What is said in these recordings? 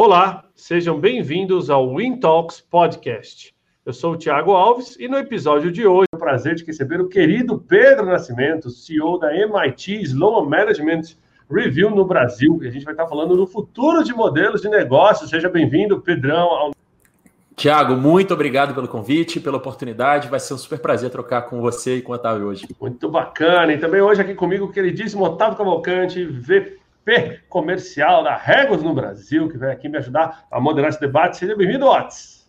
Olá, sejam bem-vindos ao Win Talks Podcast. Eu sou o Thiago Alves e no episódio de hoje, é o prazer de receber o querido Pedro Nascimento, CEO da MIT Sloan Management Review no Brasil. E a gente vai estar falando do futuro de modelos de negócios. Seja bem-vindo, Pedrão. Ao... Tiago, muito obrigado pelo convite, pela oportunidade. Vai ser um super prazer trocar com você e com o Otávio hoje. Muito bacana. E também hoje aqui comigo o queridíssimo Otávio Cavalcante, VP comercial da Regos no Brasil, que vem aqui me ajudar a moderar esse debate. Seja bem-vindo, Otis.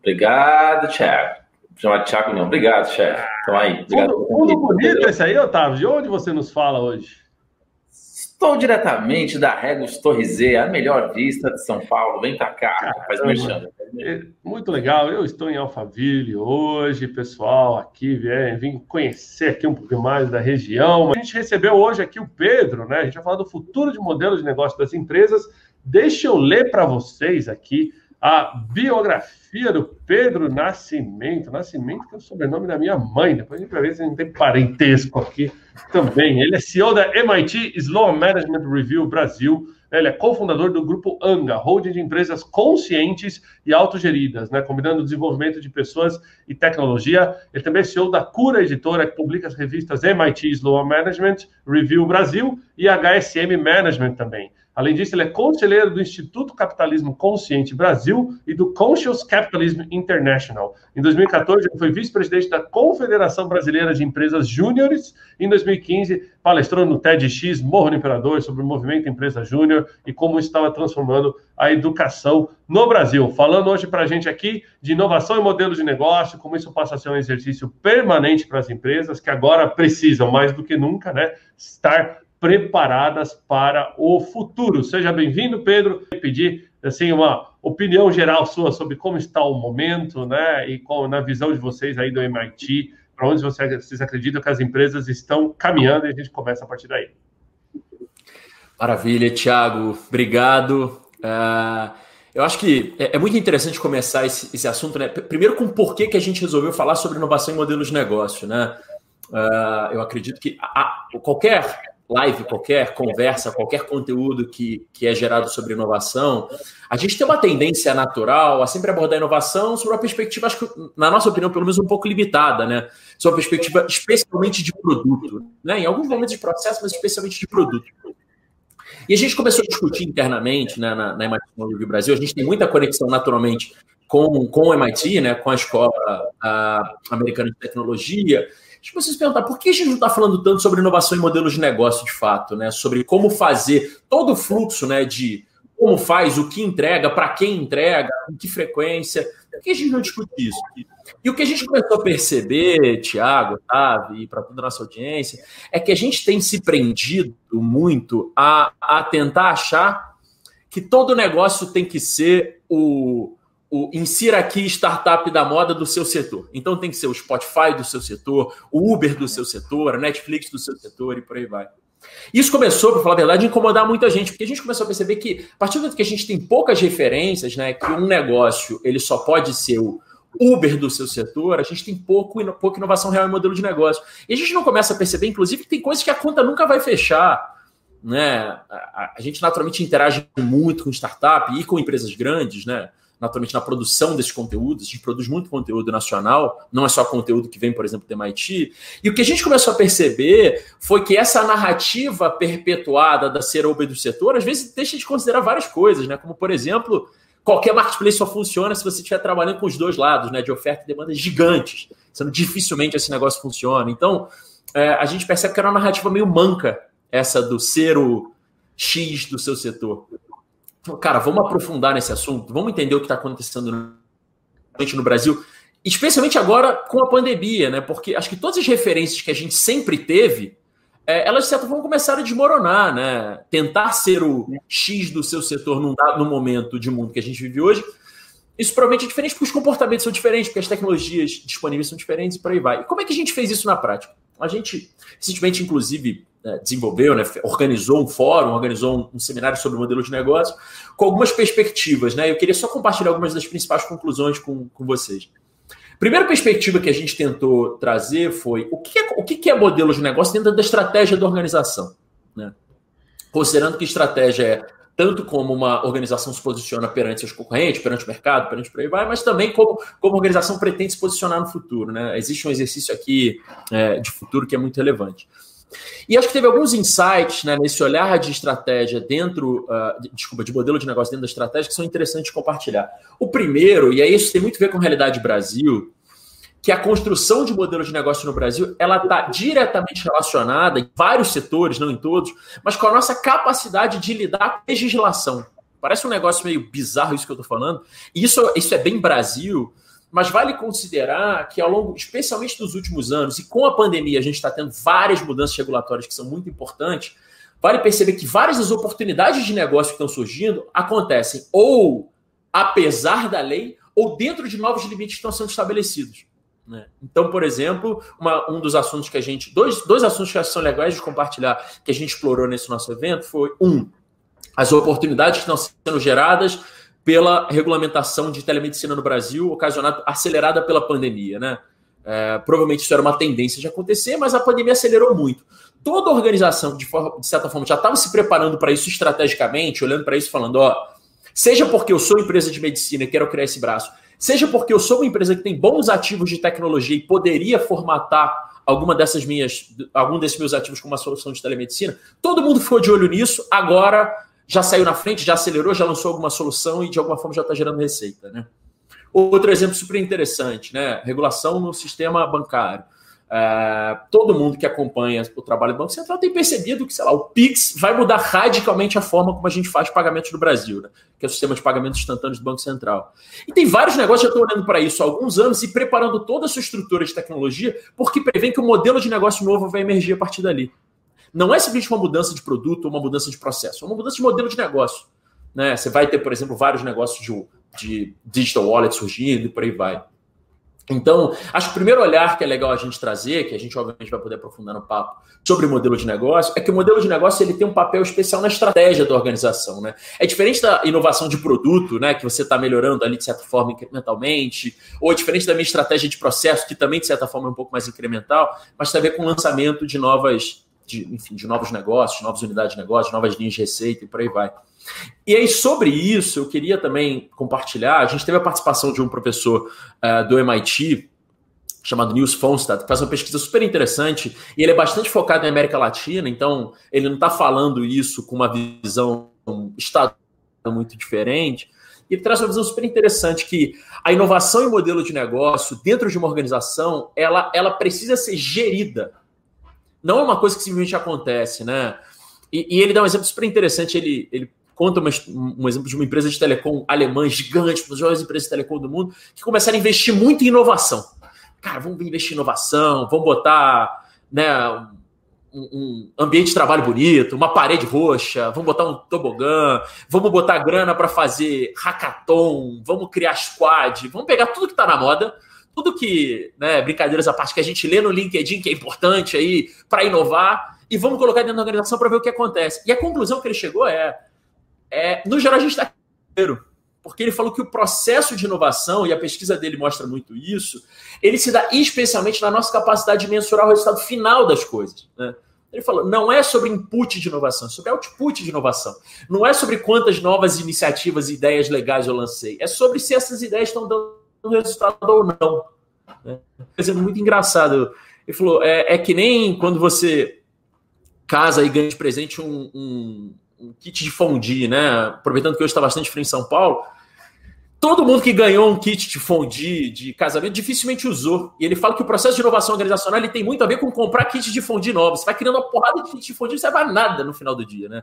Obrigado, Thiago. Chamar Thiago não. Obrigado, chefe. Então aí. Obrigado fundo, fundo bonito esse aí, Otávio. De onde você nos fala hoje? Estou diretamente da Regos Torre Z, a melhor vista de São Paulo. Vem para cá, Caramba. faz merchan. É, muito legal. Eu estou em Alphaville hoje, pessoal, aqui vem, vim conhecer aqui um pouquinho mais da região. A gente recebeu hoje aqui o Pedro, né? A gente vai falar do futuro de modelo de negócio das empresas. Deixa eu ler para vocês aqui a biografia do Pedro Nascimento. Nascimento, que é o sobrenome da minha mãe. Depois a gente vai ver se a gente tem parentesco aqui também. Ele é CEO da MIT Sloan Management Review Brasil. Ele é cofundador do grupo ANGA, holding de empresas conscientes e autogeridas, né, combinando o desenvolvimento de pessoas e tecnologia. Ele também é CEO da Cura Editora, que publica as revistas MIT Sloan Management Review Brasil e HSM Management também. Além disso, ele é conselheiro do Instituto Capitalismo Consciente Brasil e do Conscious Capitalism International. Em 2014, ele foi vice-presidente da Confederação Brasileira de Empresas Júniores. Em 2015, palestrou no TEDx Morro do Imperador sobre o movimento Empresa Júnior e como estava transformando a educação no Brasil. Falando hoje para a gente aqui de inovação e modelo de negócio, como isso passa a ser um exercício permanente para as empresas que agora precisam mais do que nunca, né, estar preparadas para o futuro. Seja bem-vindo, Pedro. Eu pedir assim uma opinião geral sua sobre como está o momento, né, e com, na visão de vocês aí do MIT, para onde vocês acreditam que as empresas estão caminhando e a gente começa a partir daí. Maravilha, Thiago. Obrigado. Uh, eu acho que é, é, muito interessante começar esse, esse assunto, né? Primeiro com por que, que a gente resolveu falar sobre inovação em modelos de negócio, né? Uh, eu acredito que a, a, qualquer live qualquer, conversa, qualquer conteúdo que, que é gerado sobre inovação, a gente tem uma tendência natural a sempre abordar inovação sobre uma perspectiva, acho que, na nossa opinião, pelo menos um pouco limitada, né? Sobre uma perspectiva especialmente de produto, né? Em alguns momentos de processo, mas especialmente de produto. E a gente começou a discutir internamente né, na, na MIT Technology Brasil, a gente tem muita conexão naturalmente com, com o MIT, né, com a Escola a, Americana de Tecnologia, Deixa vocês perguntar, por que a gente não está falando tanto sobre inovação e modelos de negócio de fato, né? Sobre como fazer todo o fluxo né, de como faz, o que entrega, para quem entrega, com que frequência. Por que a gente não discute isso? E o que a gente começou a perceber, Tiago, Otávio, e para toda a nossa audiência, é que a gente tem se prendido muito a, a tentar achar que todo negócio tem que ser o, o insira aqui startup da moda do seu setor. Então tem que ser o Spotify do seu setor, o Uber do seu setor, a Netflix do seu setor e por aí vai. Isso começou, para falar a verdade, a incomodar muita gente, porque a gente começou a perceber que, a partir do momento que a gente tem poucas referências, né, que um negócio ele só pode ser o Uber do seu setor, a gente tem pouco, pouca inovação real em modelo de negócio. E a gente não começa a perceber, inclusive, que tem coisas que a conta nunca vai fechar. Né? A, a gente naturalmente interage muito com startup e com empresas grandes, né? Naturalmente na produção desses conteúdos, a gente produz muito conteúdo nacional, não é só conteúdo que vem, por exemplo, do MIT. E o que a gente começou a perceber foi que essa narrativa perpetuada da ser Uber do setor, às vezes deixa de considerar várias coisas, né? Como, por exemplo, qualquer marketplace só funciona se você estiver trabalhando com os dois lados, né? De oferta e demanda gigantes. Sendo dificilmente esse negócio funciona. Então, é, a gente percebe que era uma narrativa meio manca, essa do ser o X do seu setor cara, vamos aprofundar nesse assunto, vamos entender o que está acontecendo no Brasil, especialmente agora com a pandemia, né? Porque acho que todas as referências que a gente sempre teve, é, elas de certa forma começaram a desmoronar, né? Tentar ser o X do seu setor num dado momento de mundo que a gente vive hoje, isso provavelmente é diferente porque os comportamentos são diferentes, porque as tecnologias disponíveis são diferentes e por aí vai. E como é que a gente fez isso na prática? A gente recentemente, inclusive, desenvolveu, né, organizou um fórum, organizou um, um, seminário sobre modelo de negócio, com algumas perspectivas. Né? Eu queria só compartilhar algumas das principais conclusões com, com vocês. Primeira perspectiva que a gente tentou trazer foi o que é, o que é modelo de negócio dentro da estratégia da organização. Né? Considerando que estratégia é tanto como uma organização se posiciona perante seus concorrentes, perante o mercado, perante por aí vai, mas também como, como a organização pretende se posicionar no futuro. Né? Existe um exercício aqui é, de futuro que é muito relevante. E acho que teve alguns insights né, nesse olhar de estratégia dentro, uh, de, desculpa, de modelo de negócio dentro da estratégia que são interessantes de compartilhar. O primeiro, e aí isso tem muito a ver com a realidade Brasil, que a construção de modelo de negócio no Brasil ela está diretamente relacionada em vários setores, não em todos, mas com a nossa capacidade de lidar com legislação. Parece um negócio meio bizarro isso que eu estou falando. E isso, isso é bem Brasil, mas vale considerar que ao longo, especialmente dos últimos anos, e com a pandemia a gente está tendo várias mudanças regulatórias que são muito importantes, vale perceber que várias das oportunidades de negócio que estão surgindo acontecem ou apesar da lei ou dentro de novos limites que estão sendo estabelecidos. Né? Então, por exemplo, uma, um dos assuntos que a gente. Dois, dois assuntos que são legais de compartilhar que a gente explorou nesse nosso evento foi um, as oportunidades que estão sendo geradas pela regulamentação de telemedicina no Brasil, ocasionada, acelerada pela pandemia, né? É, provavelmente isso era uma tendência de acontecer, mas a pandemia acelerou muito. Toda organização, de, forma, de certa forma, já estava se preparando para isso estrategicamente, olhando para isso, falando: ó, seja porque eu sou empresa de medicina e quero criar esse braço, seja porque eu sou uma empresa que tem bons ativos de tecnologia e poderia formatar alguma dessas minhas, algum desses meus ativos com uma solução de telemedicina, todo mundo ficou de olho nisso. Agora já saiu na frente, já acelerou, já lançou alguma solução e de alguma forma já está gerando receita, né? Outro exemplo super interessante, né? Regulação no sistema bancário. É, todo mundo que acompanha o trabalho do Banco Central tem percebido que, sei lá, o Pix vai mudar radicalmente a forma como a gente faz pagamentos no Brasil, né? que é o sistema de pagamentos instantâneos do Banco Central. E tem vários negócios que já estão olhando para isso há alguns anos e preparando toda a sua estrutura de tecnologia, porque prevêem que o modelo de negócio novo vai emergir a partir dali. Não é simplesmente uma mudança de produto ou uma mudança de processo, é uma mudança de modelo de negócio. Né? Você vai ter, por exemplo, vários negócios de, de digital wallet surgindo e por aí vai. Então, acho que o primeiro olhar que é legal a gente trazer, que a gente obviamente vai poder aprofundar no papo sobre o modelo de negócio, é que o modelo de negócio ele tem um papel especial na estratégia da organização. Né? É diferente da inovação de produto, né, que você está melhorando ali de certa forma incrementalmente, ou é diferente da minha estratégia de processo, que também de certa forma é um pouco mais incremental, mas tem a ver com o lançamento de novas, de, enfim, de novos negócios, novas unidades de negócio, novas linhas de receita e por aí vai. E aí, sobre isso, eu queria também compartilhar. A gente teve a participação de um professor uh, do MIT, chamado Nils Fonstad, que faz uma pesquisa super interessante, e ele é bastante focado em América Latina, então ele não está falando isso com uma visão estadual muito diferente. E ele traz uma visão super interessante que a inovação e modelo de negócio dentro de uma organização, ela, ela precisa ser gerida. Não é uma coisa que simplesmente acontece, né? E, e ele dá um exemplo super interessante. Ele, ele conta uma, um exemplo de uma empresa de telecom alemã gigante, uma das maiores empresas de telecom do mundo, que começaram a investir muito em inovação. Cara, vamos investir em inovação, vamos botar né, um, um ambiente de trabalho bonito, uma parede roxa, vamos botar um tobogã, vamos botar grana para fazer hackathon, vamos criar squad, vamos pegar tudo que está na moda, tudo que, né, brincadeiras à parte, que a gente lê no LinkedIn que é importante aí para inovar, e vamos colocar dentro da organização para ver o que acontece. E a conclusão que ele chegou é: é, no geral, a gente está porque ele falou que o processo de inovação, e a pesquisa dele mostra muito isso, ele se dá especialmente na nossa capacidade de mensurar o resultado final das coisas. Né? Ele falou, não é sobre input de inovação, é sobre output de inovação. Não é sobre quantas novas iniciativas e ideias legais eu lancei. É sobre se essas ideias estão dando resultado ou não. Né? Um exemplo muito engraçado. Ele falou, é, é que nem quando você casa e ganha de presente um, um um kit de fondue, né? Aproveitando que hoje está bastante frio em São Paulo. Todo mundo que ganhou um kit de fondue de casamento dificilmente usou. E ele fala que o processo de inovação organizacional ele tem muito a ver com comprar kit de fondue novos. Você vai criando uma porrada de kit de fondue, não serve a nada no final do dia, né?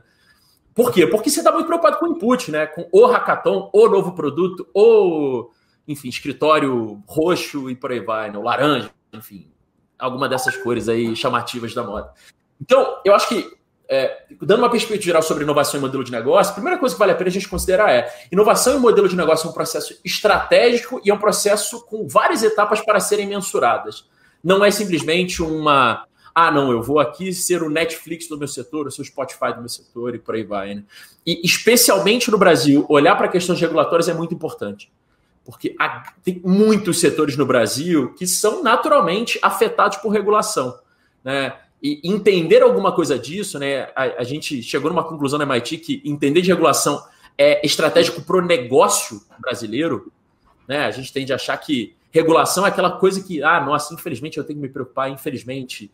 Por quê? Porque você está muito preocupado com o input, né? Com o hackathon, o novo produto, o, enfim, escritório roxo e por aí vai, né? O laranja, enfim, alguma dessas cores aí chamativas da moda. Então, eu acho que é, dando uma perspectiva geral sobre inovação e modelo de negócio, a primeira coisa que vale a pena a gente considerar é inovação e modelo de negócio é um processo estratégico e é um processo com várias etapas para serem mensuradas. Não é simplesmente uma ah, não, eu vou aqui ser o Netflix do meu setor, eu sou o Spotify do meu setor e por aí vai. Né? E especialmente no Brasil, olhar para questões regulatórias é muito importante. Porque há, tem muitos setores no Brasil que são naturalmente afetados por regulação. Né? E entender alguma coisa disso, né? A, a gente chegou numa conclusão na MIT que entender de regulação é estratégico para o negócio brasileiro. Né? A gente tende a achar que regulação é aquela coisa que, ah, nossa, infelizmente eu tenho que me preocupar, infelizmente.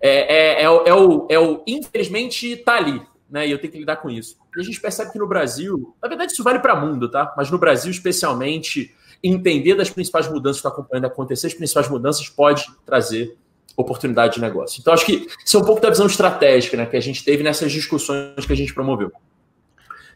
É, é, é, o, é, o, é o infelizmente tá ali, né? E eu tenho que lidar com isso. E a gente percebe que no Brasil, na verdade, isso vale para o mundo, tá? Mas no Brasil, especialmente, entender das principais mudanças que estão acompanhando acontecer, as principais mudanças pode trazer oportunidade de negócio. Então, acho que isso é um pouco da visão estratégica né, que a gente teve nessas discussões que a gente promoveu.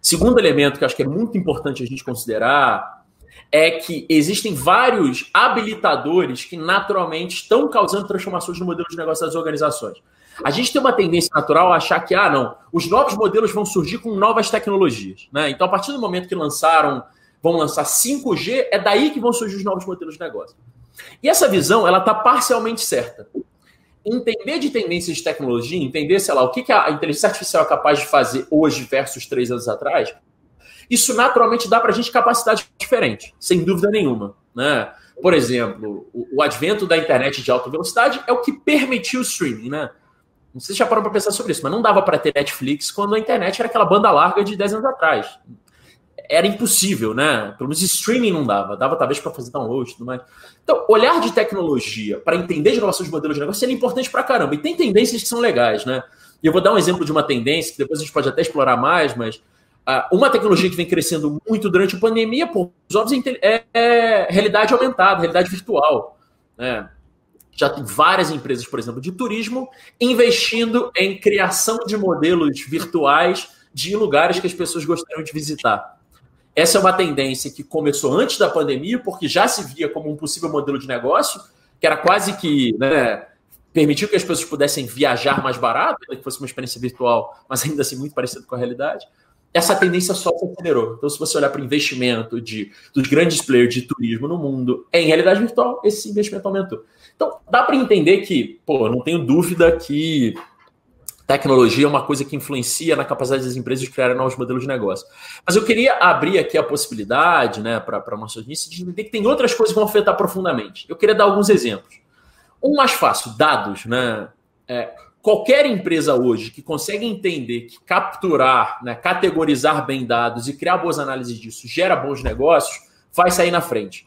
Segundo elemento que acho que é muito importante a gente considerar é que existem vários habilitadores que naturalmente estão causando transformações no modelo de negócio das organizações. A gente tem uma tendência natural a achar que, ah, não, os novos modelos vão surgir com novas tecnologias. Né? Então, a partir do momento que lançaram, vão lançar 5G, é daí que vão surgir os novos modelos de negócio. E essa visão, ela está parcialmente certa. Entender de tendências de tecnologia, entender, sei lá, o que a inteligência artificial é capaz de fazer hoje versus três anos atrás, isso naturalmente dá para a gente capacidade diferente, sem dúvida nenhuma. Né? Por exemplo, o, o, advento da internet de alta velocidade é o que permitiu o streaming. Né? Não sei se já parou para pensar sobre isso, mas não dava para ter Netflix quando a internet era aquela banda larga de 10 anos atrás era impossível, né? Pelo menos streaming não dava, dava talvez para fazer download e tudo mais. Então, olhar de tecnologia para entender de inovação de modelos de negócio seria importante para caramba. E tem tendências que são legais, né? E eu vou dar um exemplo de uma tendência que depois a gente pode até explorar mais, mas uh, uma tecnologia que vem crescendo muito durante a pandemia, por óbvios, é, é realidade aumentada, realidade virtual. Né? Já tem várias empresas, por exemplo, de turismo, investindo em criação de modelos virtuais de lugares que as pessoas gostariam de visitar. Essa é uma tendência que começou antes da pandemia, porque já se via como um possível modelo de negócio, que era quase que né, permitiu que as pessoas pudessem viajar mais barato, que fosse uma experiência virtual, mas ainda assim muito parecida com a realidade. Essa tendência só se acelerou. Então, se você olhar para o investimento de, dos grandes players de turismo no mundo em realidade virtual, esse investimento aumentou. Então, dá para entender que, pô, não tenho dúvida que Tecnologia é uma coisa que influencia na capacidade das empresas de criar novos modelos de negócio. Mas eu queria abrir aqui a possibilidade, né, para a nossa audiência, de entender que tem outras coisas que vão afetar profundamente. Eu queria dar alguns exemplos. Um mais fácil, dados, né? É, qualquer empresa hoje que consegue entender que capturar, né, categorizar bem dados e criar boas análises disso gera bons negócios, vai sair na frente.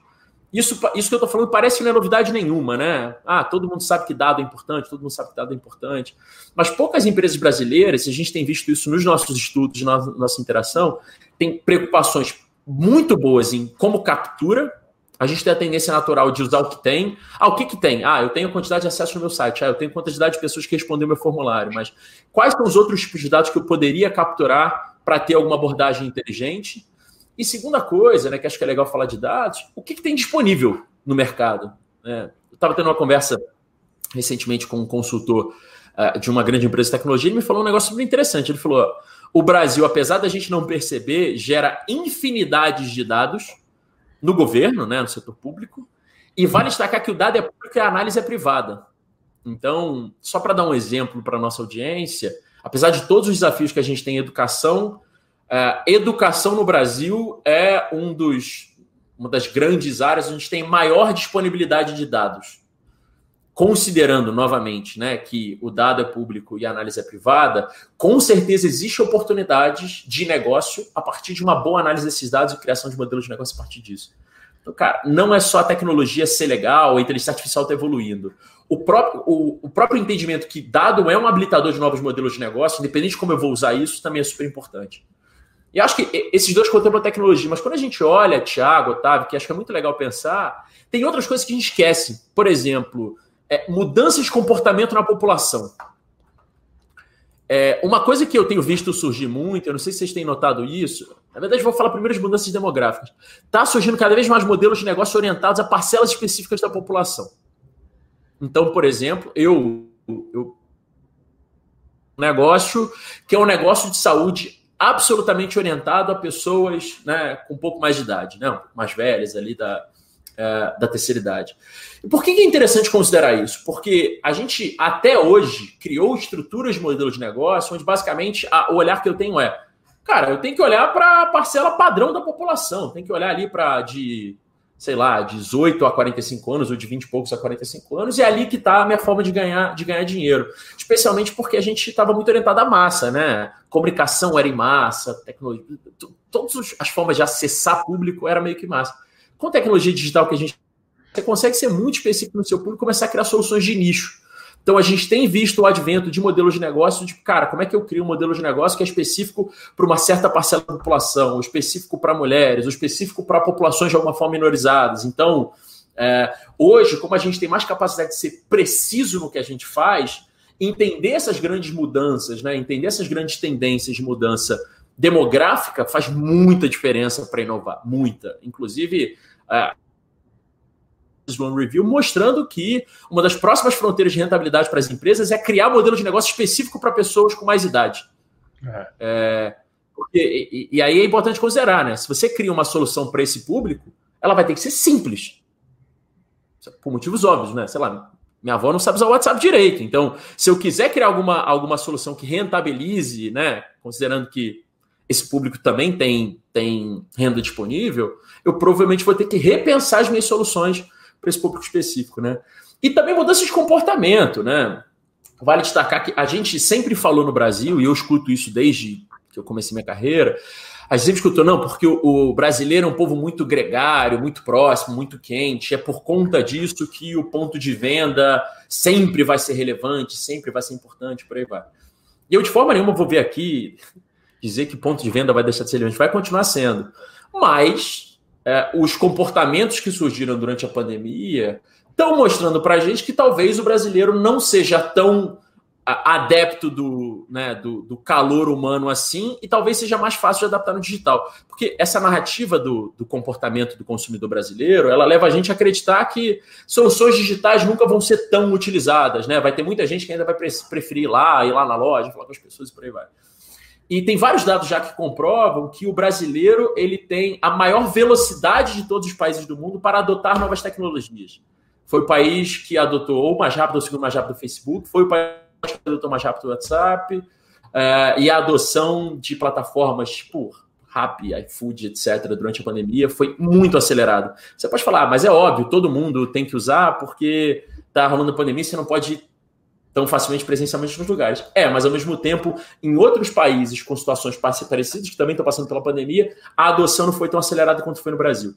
Isso, isso que eu estou falando parece que não é novidade nenhuma, né? Ah, todo mundo sabe que dado é importante, todo mundo sabe que dado é importante. Mas poucas empresas brasileiras, a gente tem visto isso nos nossos estudos, na nossa interação, tem preocupações muito boas em como captura. A gente tem a tendência natural de usar o que tem. Ah, o que, que tem? Ah, eu tenho quantidade de acesso no meu site. Ah, eu tenho quantidade de pessoas que respondem meu formulário. Mas quais são os outros tipos de dados que eu poderia capturar para ter alguma abordagem inteligente? E segunda coisa, né, que acho que é legal falar de dados, o que, que tem disponível no mercado? Né? Eu estava tendo uma conversa recentemente com um consultor uh, de uma grande empresa de tecnologia, ele me falou um negócio muito interessante. Ele falou: o Brasil, apesar da gente não perceber, gera infinidades de dados no governo, né, no setor público, e vale destacar que o dado é público e a análise é privada. Então, só para dar um exemplo para a nossa audiência, apesar de todos os desafios que a gente tem em educação, Uh, educação no Brasil é um dos, uma das grandes áreas onde a gente tem maior disponibilidade de dados. Considerando novamente né, que o dado é público e a análise é privada, com certeza existe oportunidades de negócio a partir de uma boa análise desses dados e criação de modelos de negócio a partir disso. Então, cara, não é só a tecnologia ser legal, a inteligência artificial está evoluindo. O próprio, o, o, próprio entendimento que dado é um habilitador de novos modelos de negócio, independente de como eu vou usar isso, também é super importante. E acho que esses dois contemplam a tecnologia, mas quando a gente olha, Thiago, Otávio, que acho que é muito legal pensar, tem outras coisas que a gente esquece. Por exemplo, é, mudanças de comportamento na população. É, uma coisa que eu tenho visto surgir muito, eu não sei se vocês têm notado isso, na verdade, vou falar primeiro das mudanças demográficas. Está surgindo cada vez mais modelos de negócio orientados a parcelas específicas da população. Então, por exemplo, eu, eu um negócio que é um negócio de saúde absolutamente orientado a pessoas né, com um pouco mais de idade, né, mais velhas ali da, é, da terceira idade. E por que é interessante considerar isso? Porque a gente, até hoje, criou estruturas de modelo de negócio onde basicamente a, o olhar que eu tenho é, cara, eu tenho que olhar para a parcela padrão da população, tem que olhar ali para de sei lá, 18 a 45 anos, ou de 20 e poucos a 45 anos, e é ali que está a minha forma de ganhar, de ganhar dinheiro. Especialmente porque a gente estava muito orientado à massa, né? Comunicação era em massa, tecnologia, todas as formas de acessar público era meio que massa. Com tecnologia digital que a gente você consegue ser muito específico no seu público e começar a criar soluções de nicho. Então a gente tem visto o advento de modelos de negócio, tipo, cara, como é que eu crio um modelo de negócio que é específico para uma certa parcela da população, específico para mulheres, ou específico para populações de alguma forma minorizadas. Então, é, hoje, como a gente tem mais capacidade de ser preciso no que a gente faz, entender essas grandes mudanças, né, entender essas grandes tendências de mudança demográfica faz muita diferença para inovar, muita. Inclusive, One Review, mostrando que uma das próximas fronteiras de rentabilidade para as empresas é criar modelo de negócio específico para pessoas com mais idade. É. É, porque, e, e, aí é importante considerar, né? Se você cria uma solução para esse público, ela vai ter que ser simples. Por motivos óbvios, né? Sei lá, minha avó não sabe usar o WhatsApp direito. Então, se eu quiser criar alguma, alguma solução que rentabilize, né? Considerando que esse público também tem, tem renda disponível, eu provavelmente vou ter que repensar as minhas soluções para esse público específico, né? E também mudança de comportamento, né? Vale destacar que a gente sempre falou no Brasil, e eu escuto isso desde que eu comecei minha carreira, a gente sempre escutou, não, porque o, o, brasileiro é um povo muito gregário, muito próximo, muito quente, é por conta disso que o ponto de venda sempre vai ser relevante, sempre vai ser importante, por aí vai. E eu, de forma nenhuma, vou ver aqui dizer que ponto de venda vai deixar de ser relevante, vai continuar sendo. Mas é, os comportamentos que surgiram durante a pandemia estão mostrando para a gente que talvez o brasileiro não seja tão adepto do, né, do, do, calor humano assim, e talvez seja mais fácil de adaptar no digital. Porque essa narrativa do, do, comportamento do consumidor brasileiro, ela leva a gente a acreditar que soluções digitais nunca vão ser tão utilizadas, né? Vai ter muita gente que ainda vai preferir ir lá, ir lá na loja, falar com as pessoas e por aí vai. E tem vários dados já que comprovam que o brasileiro ele tem a maior velocidade de todos os países do mundo para adotar novas tecnologias. Foi o país que adotou ou mais rápido ou segundo mais rápido o Facebook, foi o país que adotou mais rápido o WhatsApp, uh, e a adoção de plataformas tipo Rappi, iFood, etc., durante a pandemia foi muito acelerado. Você pode falar, ah, mas é óbvio, todo mundo tem que usar porque está rolando a pandemia, você não pode tão facilmente presencialmente nos lugares. É, mas ao mesmo tempo, em outros países com situações parecidas, que também estão passando pela pandemia, a adoção não foi tão acelerada quanto foi no Brasil.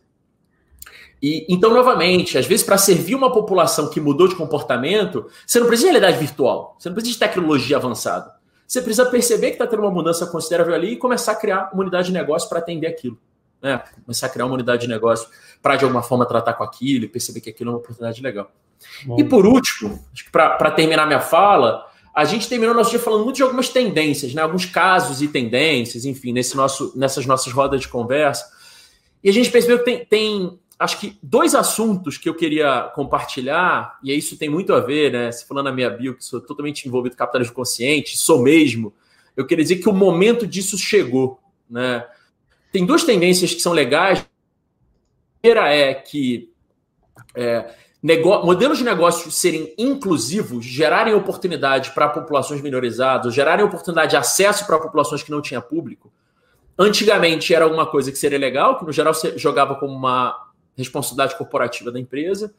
E então, novamente, às vezes, para servir uma população que mudou de comportamento, você não precisa de realidade virtual, você não precisa de tecnologia avançada. Você precisa perceber que está tendo uma mudança considerável ali e começar a criar uma unidade de negócio para atender aquilo. Né? Começar a criar uma unidade de negócio para, de alguma forma, tratar com aquilo e perceber que aquilo é uma oportunidade legal. Bom. E por último, para terminar minha fala, a gente terminou nosso dia falando muito de algumas tendências, né? alguns casos e tendências, enfim, nesse nosso, nessas nossas rodas de conversa. E a gente percebeu que tem, tem, acho que, dois assuntos que eu queria compartilhar, e isso tem muito a ver, né? Se falando na minha bio, que sou totalmente envolvido com capitalismo consciente, sou mesmo, eu queria dizer que o momento disso chegou. Né? Tem duas tendências que são legais. A primeira é que é, modelos de negócio serem inclusivos, gerarem oportunidade para populações minorizadas, gerarem oportunidade de acesso para populações que não tinham público. Antigamente era alguma coisa que seria legal, que no geral você jogava como uma responsabilidade corporativa da empresa.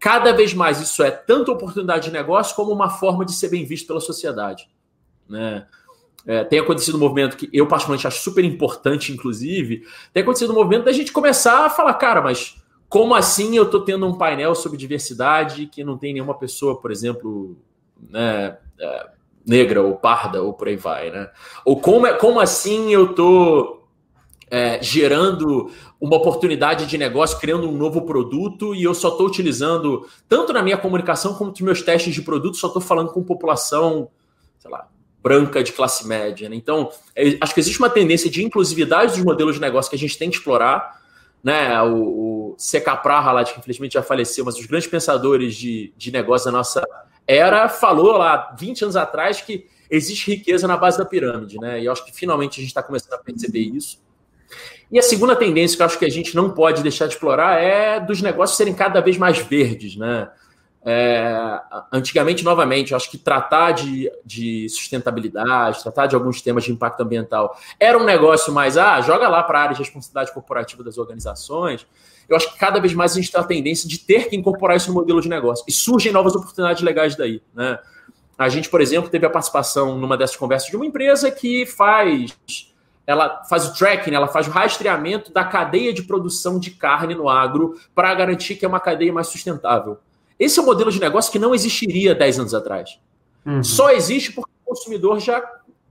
Cada vez mais isso é tanto oportunidade de negócio como uma forma de ser bem visto pela sociedade. Né? É, tem acontecido um movimento que eu particularmente acho super importante, inclusive, tem acontecido um movimento da gente começar a falar, cara, mas como assim eu estou tendo um painel sobre diversidade que não tem nenhuma pessoa, por exemplo, né, é, negra ou parda ou por aí vai, né? Ou como, é, como assim eu estou é, gerando uma oportunidade de negócio, criando um novo produto e eu só estou utilizando, tanto na minha comunicação como nos meus testes de produto, só estou falando com população, sei lá, branca de classe média. Né? Então, é, acho que existe uma tendência de inclusividade dos modelos de negócio que a gente tem que explorar né, o, o C.K. Prahalat, que infelizmente já faleceu, mas os grandes pensadores de, de negócio da nossa era, falou lá 20 anos atrás que existe riqueza na base da pirâmide, né? E eu acho que finalmente a gente está começando a perceber isso. E a segunda tendência que eu acho que a gente não pode deixar de explorar é dos negócios serem cada vez mais verdes, né? É, antigamente, novamente, eu acho que tratar de, de sustentabilidade, tratar de alguns temas de impacto ambiental era um negócio mais, ah, joga lá para a área de responsabilidade corporativa das organizações. Eu acho que cada vez mais a gente tem a tendência de ter que incorporar isso no modelo de negócio. E surgem novas oportunidades legais daí. Né? A gente, por exemplo, teve a participação numa dessas conversas de uma empresa que faz ela faz o tracking, ela faz o rastreamento da cadeia de produção de carne no agro para garantir que é uma cadeia mais sustentável. Esse é um modelo de negócio que não existiria 10 anos atrás. Uhum. Só existe porque o consumidor já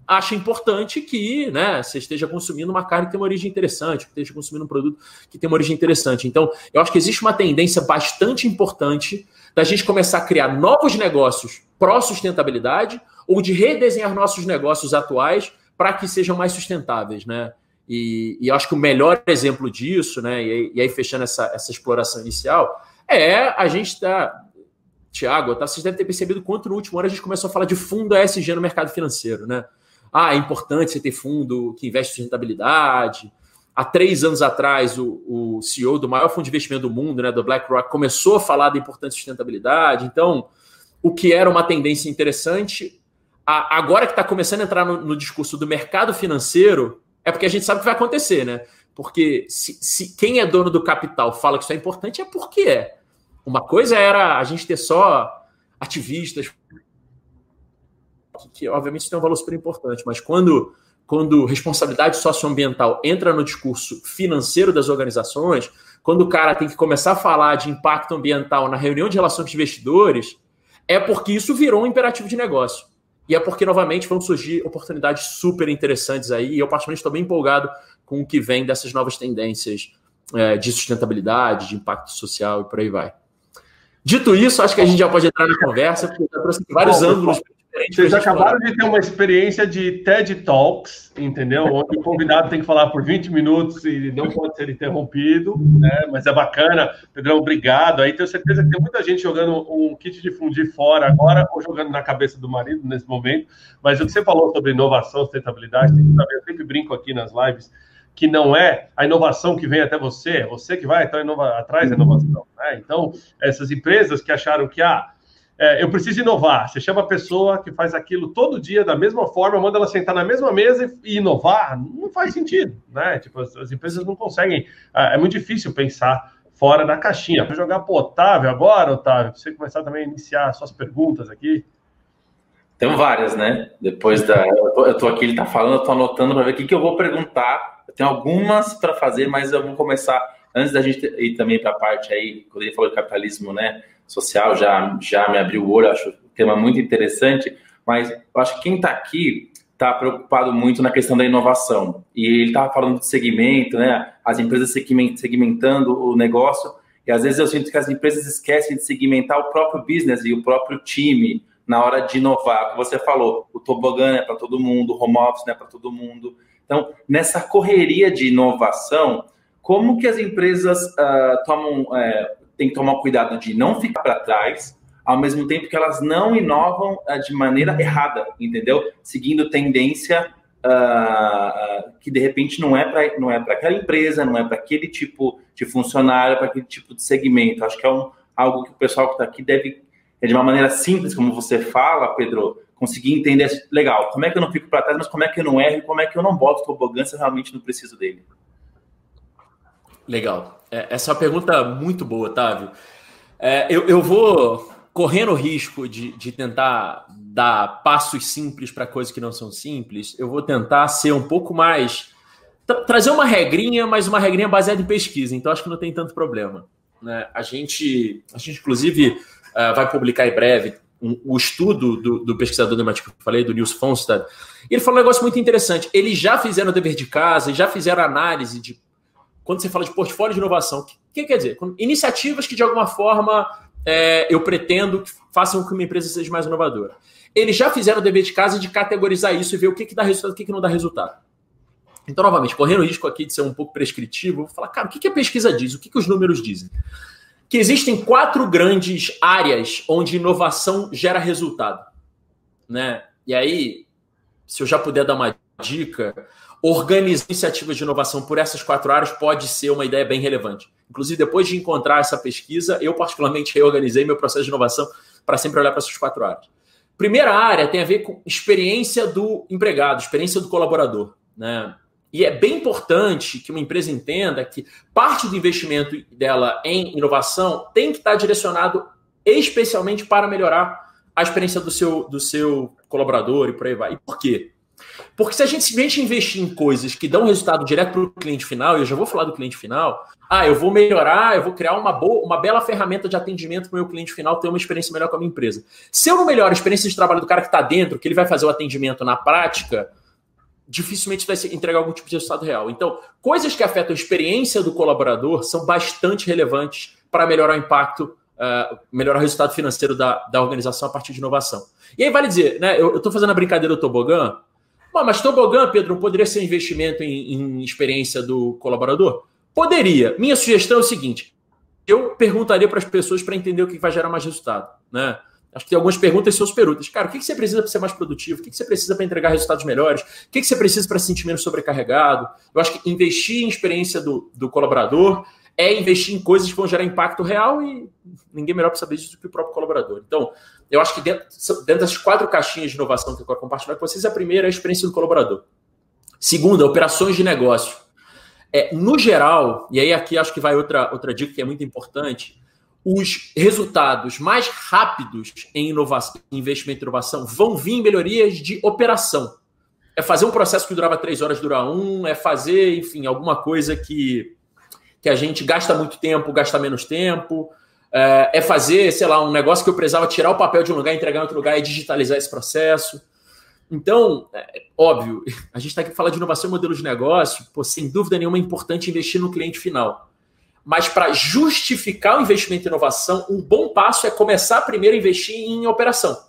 acha importante que né, você esteja consumindo uma carne que tem uma origem interessante, que esteja consumindo um produto que tem uma origem interessante. Então, eu acho que existe uma tendência bastante importante da gente começar a criar novos negócios pró-sustentabilidade ou de redesenhar nossos negócios atuais para que sejam mais sustentáveis, né? E, e, eu acho que o melhor exemplo disso, né? E, e aí fechando essa, essa exploração inicial, é, a gente está. Tiago, tá, vocês devem ter percebido quanto no último ano a gente começou a falar de fundo ESG no mercado financeiro, né? Ah, é importante você ter fundo que investe em sustentabilidade. Há três anos atrás, o, o CEO do maior fundo de investimento do mundo, né, do BlackRock, começou a falar da importância de sustentabilidade. Então, o que era uma tendência interessante, a, agora que está começando a entrar no, no discurso do mercado financeiro, é porque a gente sabe o que vai acontecer, né? Porque se, se, quem é dono do capital fala que isso é importante, é porque é. Uma coisa era a gente ter só ativistas, que, que obviamente tem um valor super importante, mas quando, quando responsabilidade socioambiental entra no discurso financeiro das organizações, quando o cara tem que começar a falar de impacto ambiental na reunião de relações de investidores, é porque isso virou um imperativo de negócio. E é porque, novamente, vão surgir oportunidades super interessantes aí. E eu, particularmente, estou bem empolgado com o que vem dessas novas tendências é, de sustentabilidade, de impacto social e por aí vai. Dito isso, acho que a gente já pode entrar na conversa, porque eu trouxe vários Bom, ângulos Vocês acabaram de ter uma experiência de TED Talks, entendeu? Onde o convidado tem que falar por 20 minutos e não pode ser interrompido, né? Mas é bacana. Pedrão, obrigado. Aí tenho certeza que tem muita gente jogando um kit de fundir fora agora ou jogando na cabeça do marido nesse momento. Mas o que você falou sobre inovação, sustentabilidade, tem que saber. Eu sempre brinco aqui nas lives que não é a inovação que vem até você, é você que vai então, inova, atrás da inovação. Né? Então, essas empresas que acharam que, ah, é, eu preciso inovar, você chama a pessoa que faz aquilo todo dia da mesma forma, manda ela sentar na mesma mesa e inovar, não faz sentido, né? Tipo, as, as empresas não conseguem, ah, é muito difícil pensar fora da caixinha. Vou jogar para o Otávio agora, Otávio, para você começar também a iniciar suas perguntas aqui. Tem várias, né? Depois da. Eu tô, aqui, ele tá falando, eu tô anotando para ver o que, que eu vou perguntar. Tenho algumas para fazer, mas eu vou começar. Antes da gente ir também para a parte aí, quando ele falou de capitalismo né, social, já, já me abriu o olho, acho um tema muito interessante, mas eu acho que quem está aqui está preocupado muito na questão da inovação. E ele estava falando de segmento, né? As empresas segmentando o negócio, e às vezes eu sinto que as empresas esquecem de segmentar o próprio business e o próprio time na hora de inovar. que você falou, o tobogã é para todo mundo, o home office é para todo mundo. Então, nessa correria de inovação, como que as empresas uh, tomam, uh, têm que tomar cuidado de não ficar para trás, ao mesmo tempo que elas não inovam uh, de maneira errada, entendeu? Seguindo tendência uh, que de repente não é para não é para aquela empresa, não é para aquele tipo de funcionário, para aquele tipo de segmento. Acho que é um, algo que o pessoal que está aqui deve é de uma maneira simples, como você fala, Pedro, conseguir entender, legal, como é que eu não fico para trás, mas como é que eu não erro, como é que eu não boto tobogã se eu realmente não preciso dele. Legal. É, essa é uma pergunta muito boa, Otávio. É, eu, eu vou correndo o risco de, de tentar dar passos simples para coisas que não são simples, eu vou tentar ser um pouco mais. Tra trazer uma regrinha, mas uma regrinha baseada em pesquisa, então acho que não tem tanto problema. Né? A, gente, a gente, inclusive, uh, vai publicar em breve um, o estudo do, do pesquisador da que eu falei, do Nils Fonstad. Ele falou um negócio muito interessante. Eles já fizeram o dever de casa, já fizeram análise de. Quando você fala de portfólio de inovação, o que, que, quer dizer? Iniciativas que, de alguma forma, é, eu pretendo que façam com que uma empresa seja mais inovadora. Eles já fizeram o dever de casa de categorizar isso e ver o que, que dá resultado e o que, que não dá resultado. Então, novamente, correndo o risco aqui de ser um pouco prescritivo, vou falar, cara, o que, que a pesquisa diz? O que, que os números dizem? Que existem quatro grandes áreas onde inovação gera resultado. Né? E aí, se eu já puder dar uma dica, organizar iniciativas de inovação por essas quatro áreas pode ser uma ideia bem relevante. Inclusive, depois de encontrar essa pesquisa, eu particularmente reorganizei meu processo de inovação para sempre olhar para essas quatro áreas. Primeira área tem a ver com experiência do empregado, experiência do colaborador. Né? E é bem importante que uma empresa entenda que parte do investimento dela em inovação tem que estar direcionado especialmente para melhorar a experiência do seu, do seu colaborador e por aí vai. E por quê? Porque se a gente simplesmente investir em coisas que dão resultado direto para o cliente final, e eu já vou falar do cliente final, ah, eu vou melhorar, eu vou criar uma boa, uma bela ferramenta de atendimento para o meu cliente final ter uma experiência melhor com a minha empresa. Se eu não melhoro a experiência de trabalho do cara que está dentro, que ele vai fazer o atendimento na prática, dificilmente vai entregar algum tipo de resultado real. Então, coisas que afetam a experiência do colaborador são bastante relevantes para melhorar o impacto, uh, melhorar o resultado financeiro da, da organização a partir de inovação. E aí vale dizer, né? Eu estou fazendo a brincadeira do tobogã, mas tobogã, Pedro, não poderia ser investimento em, em experiência do colaborador? Poderia. Minha sugestão é o seguinte: eu perguntaria para as pessoas para entender o que vai gerar mais resultado, né? Acho que tem algumas perguntas seus perguntas. Cara, o que você precisa para ser mais produtivo? O que você precisa para entregar resultados melhores? O que você precisa para se sentir menos sobrecarregado? Eu acho que investir em experiência do, do colaborador é investir em coisas que vão gerar impacto real e ninguém melhor para saber disso do que o próprio colaborador. Então, eu acho que dentro, dentro das quatro caixinhas de inovação que eu quero compartilhar com vocês, a primeira é a experiência do colaborador. Segunda, operações de negócio. É, no geral, e aí aqui acho que vai outra, outra dica que é muito importante, os resultados mais rápidos em inovação, investimento em inovação vão vir em melhorias de operação. É fazer um processo que durava três horas, durar um, é fazer, enfim, alguma coisa que, que a gente gasta muito tempo, gasta menos tempo. É, é fazer, sei lá, um negócio que eu precisava tirar o papel de um lugar, entregar em outro lugar e digitalizar esse processo. Então, é, óbvio, a gente está aqui falar de inovação e modelo de negócio, pô, sem dúvida nenhuma é importante investir no cliente final. Mas para justificar o investimento em inovação, um bom passo é começar primeiro a investir em operação.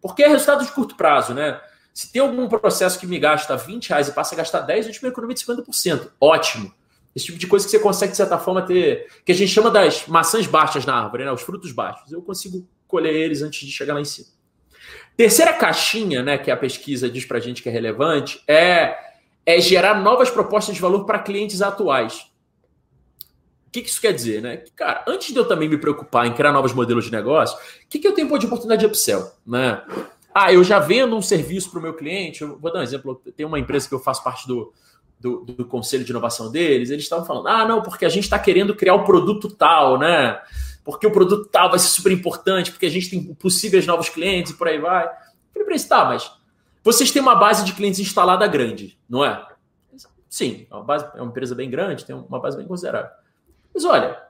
Porque é resultado de curto prazo, né? Se tem algum processo que me gasta 20 reais e passa a gastar 10, eu tive uma economia de 50%. Ótimo. Esse tipo de coisa que você consegue, de certa forma, ter. que a gente chama das maçãs baixas na árvore, né? Os frutos baixos. Eu consigo colher eles antes de chegar lá em cima. Terceira caixinha, né, que a pesquisa diz para a gente que é relevante, é, é gerar novas propostas de valor para clientes atuais. O que, que, isso quer dizer, né? Cara, antes de eu também me preocupar em criar novos modelos de negócio, o que, que eu tenho de oportunidade de upsell, né? Ah, eu já vendo um serviço para o meu cliente. Eu vou dar um exemplo. Tem uma empresa que eu faço parte do, do, do conselho de inovação deles. Eles estavam falando: ah, não, porque a gente está querendo criar o um produto tal, né? porque o produto tal vai ser super importante, porque a gente tem possíveis novos clientes e por aí vai. Eu falei para eles, tá, mas vocês têm uma base de clientes instalada grande, não é? Sim, é uma, base, é uma empresa bem grande, tem uma base bem considerável. Mas olha,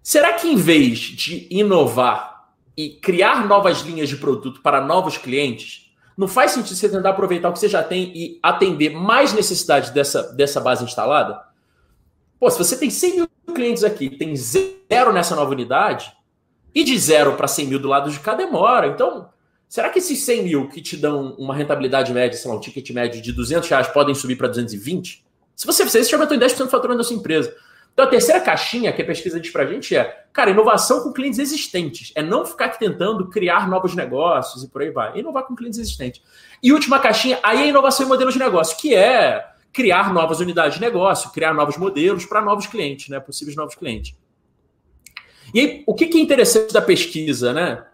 será que em vez de inovar e criar novas linhas de produto para novos clientes, não faz sentido você tentar aproveitar o que você já tem e atender mais necessidades dessa, dessa base instalada? Pô, se você tem 100 mil clientes aqui, tem zero nessa nova unidade, e de zero para 100 mil do lado de cá demora. Então, será que esses 100 mil que te dão uma rentabilidade média, sei lá, um ticket médio de 200 reais podem subir para 220? Se você fizer isso, você aumentou em 10% do faturamento da sua empresa. Então, a terceira caixinha que a pesquisa diz para a gente é, cara, inovação com clientes existentes. É não ficar tentando criar novos negócios e por aí vai. Inovar com clientes existentes. E última caixinha, aí é inovação em modelo de negócio, que é criar novas unidades de negócio, criar novos modelos para novos clientes, né? Possíveis novos clientes. E aí, o que, é interessante da pesquisa, né?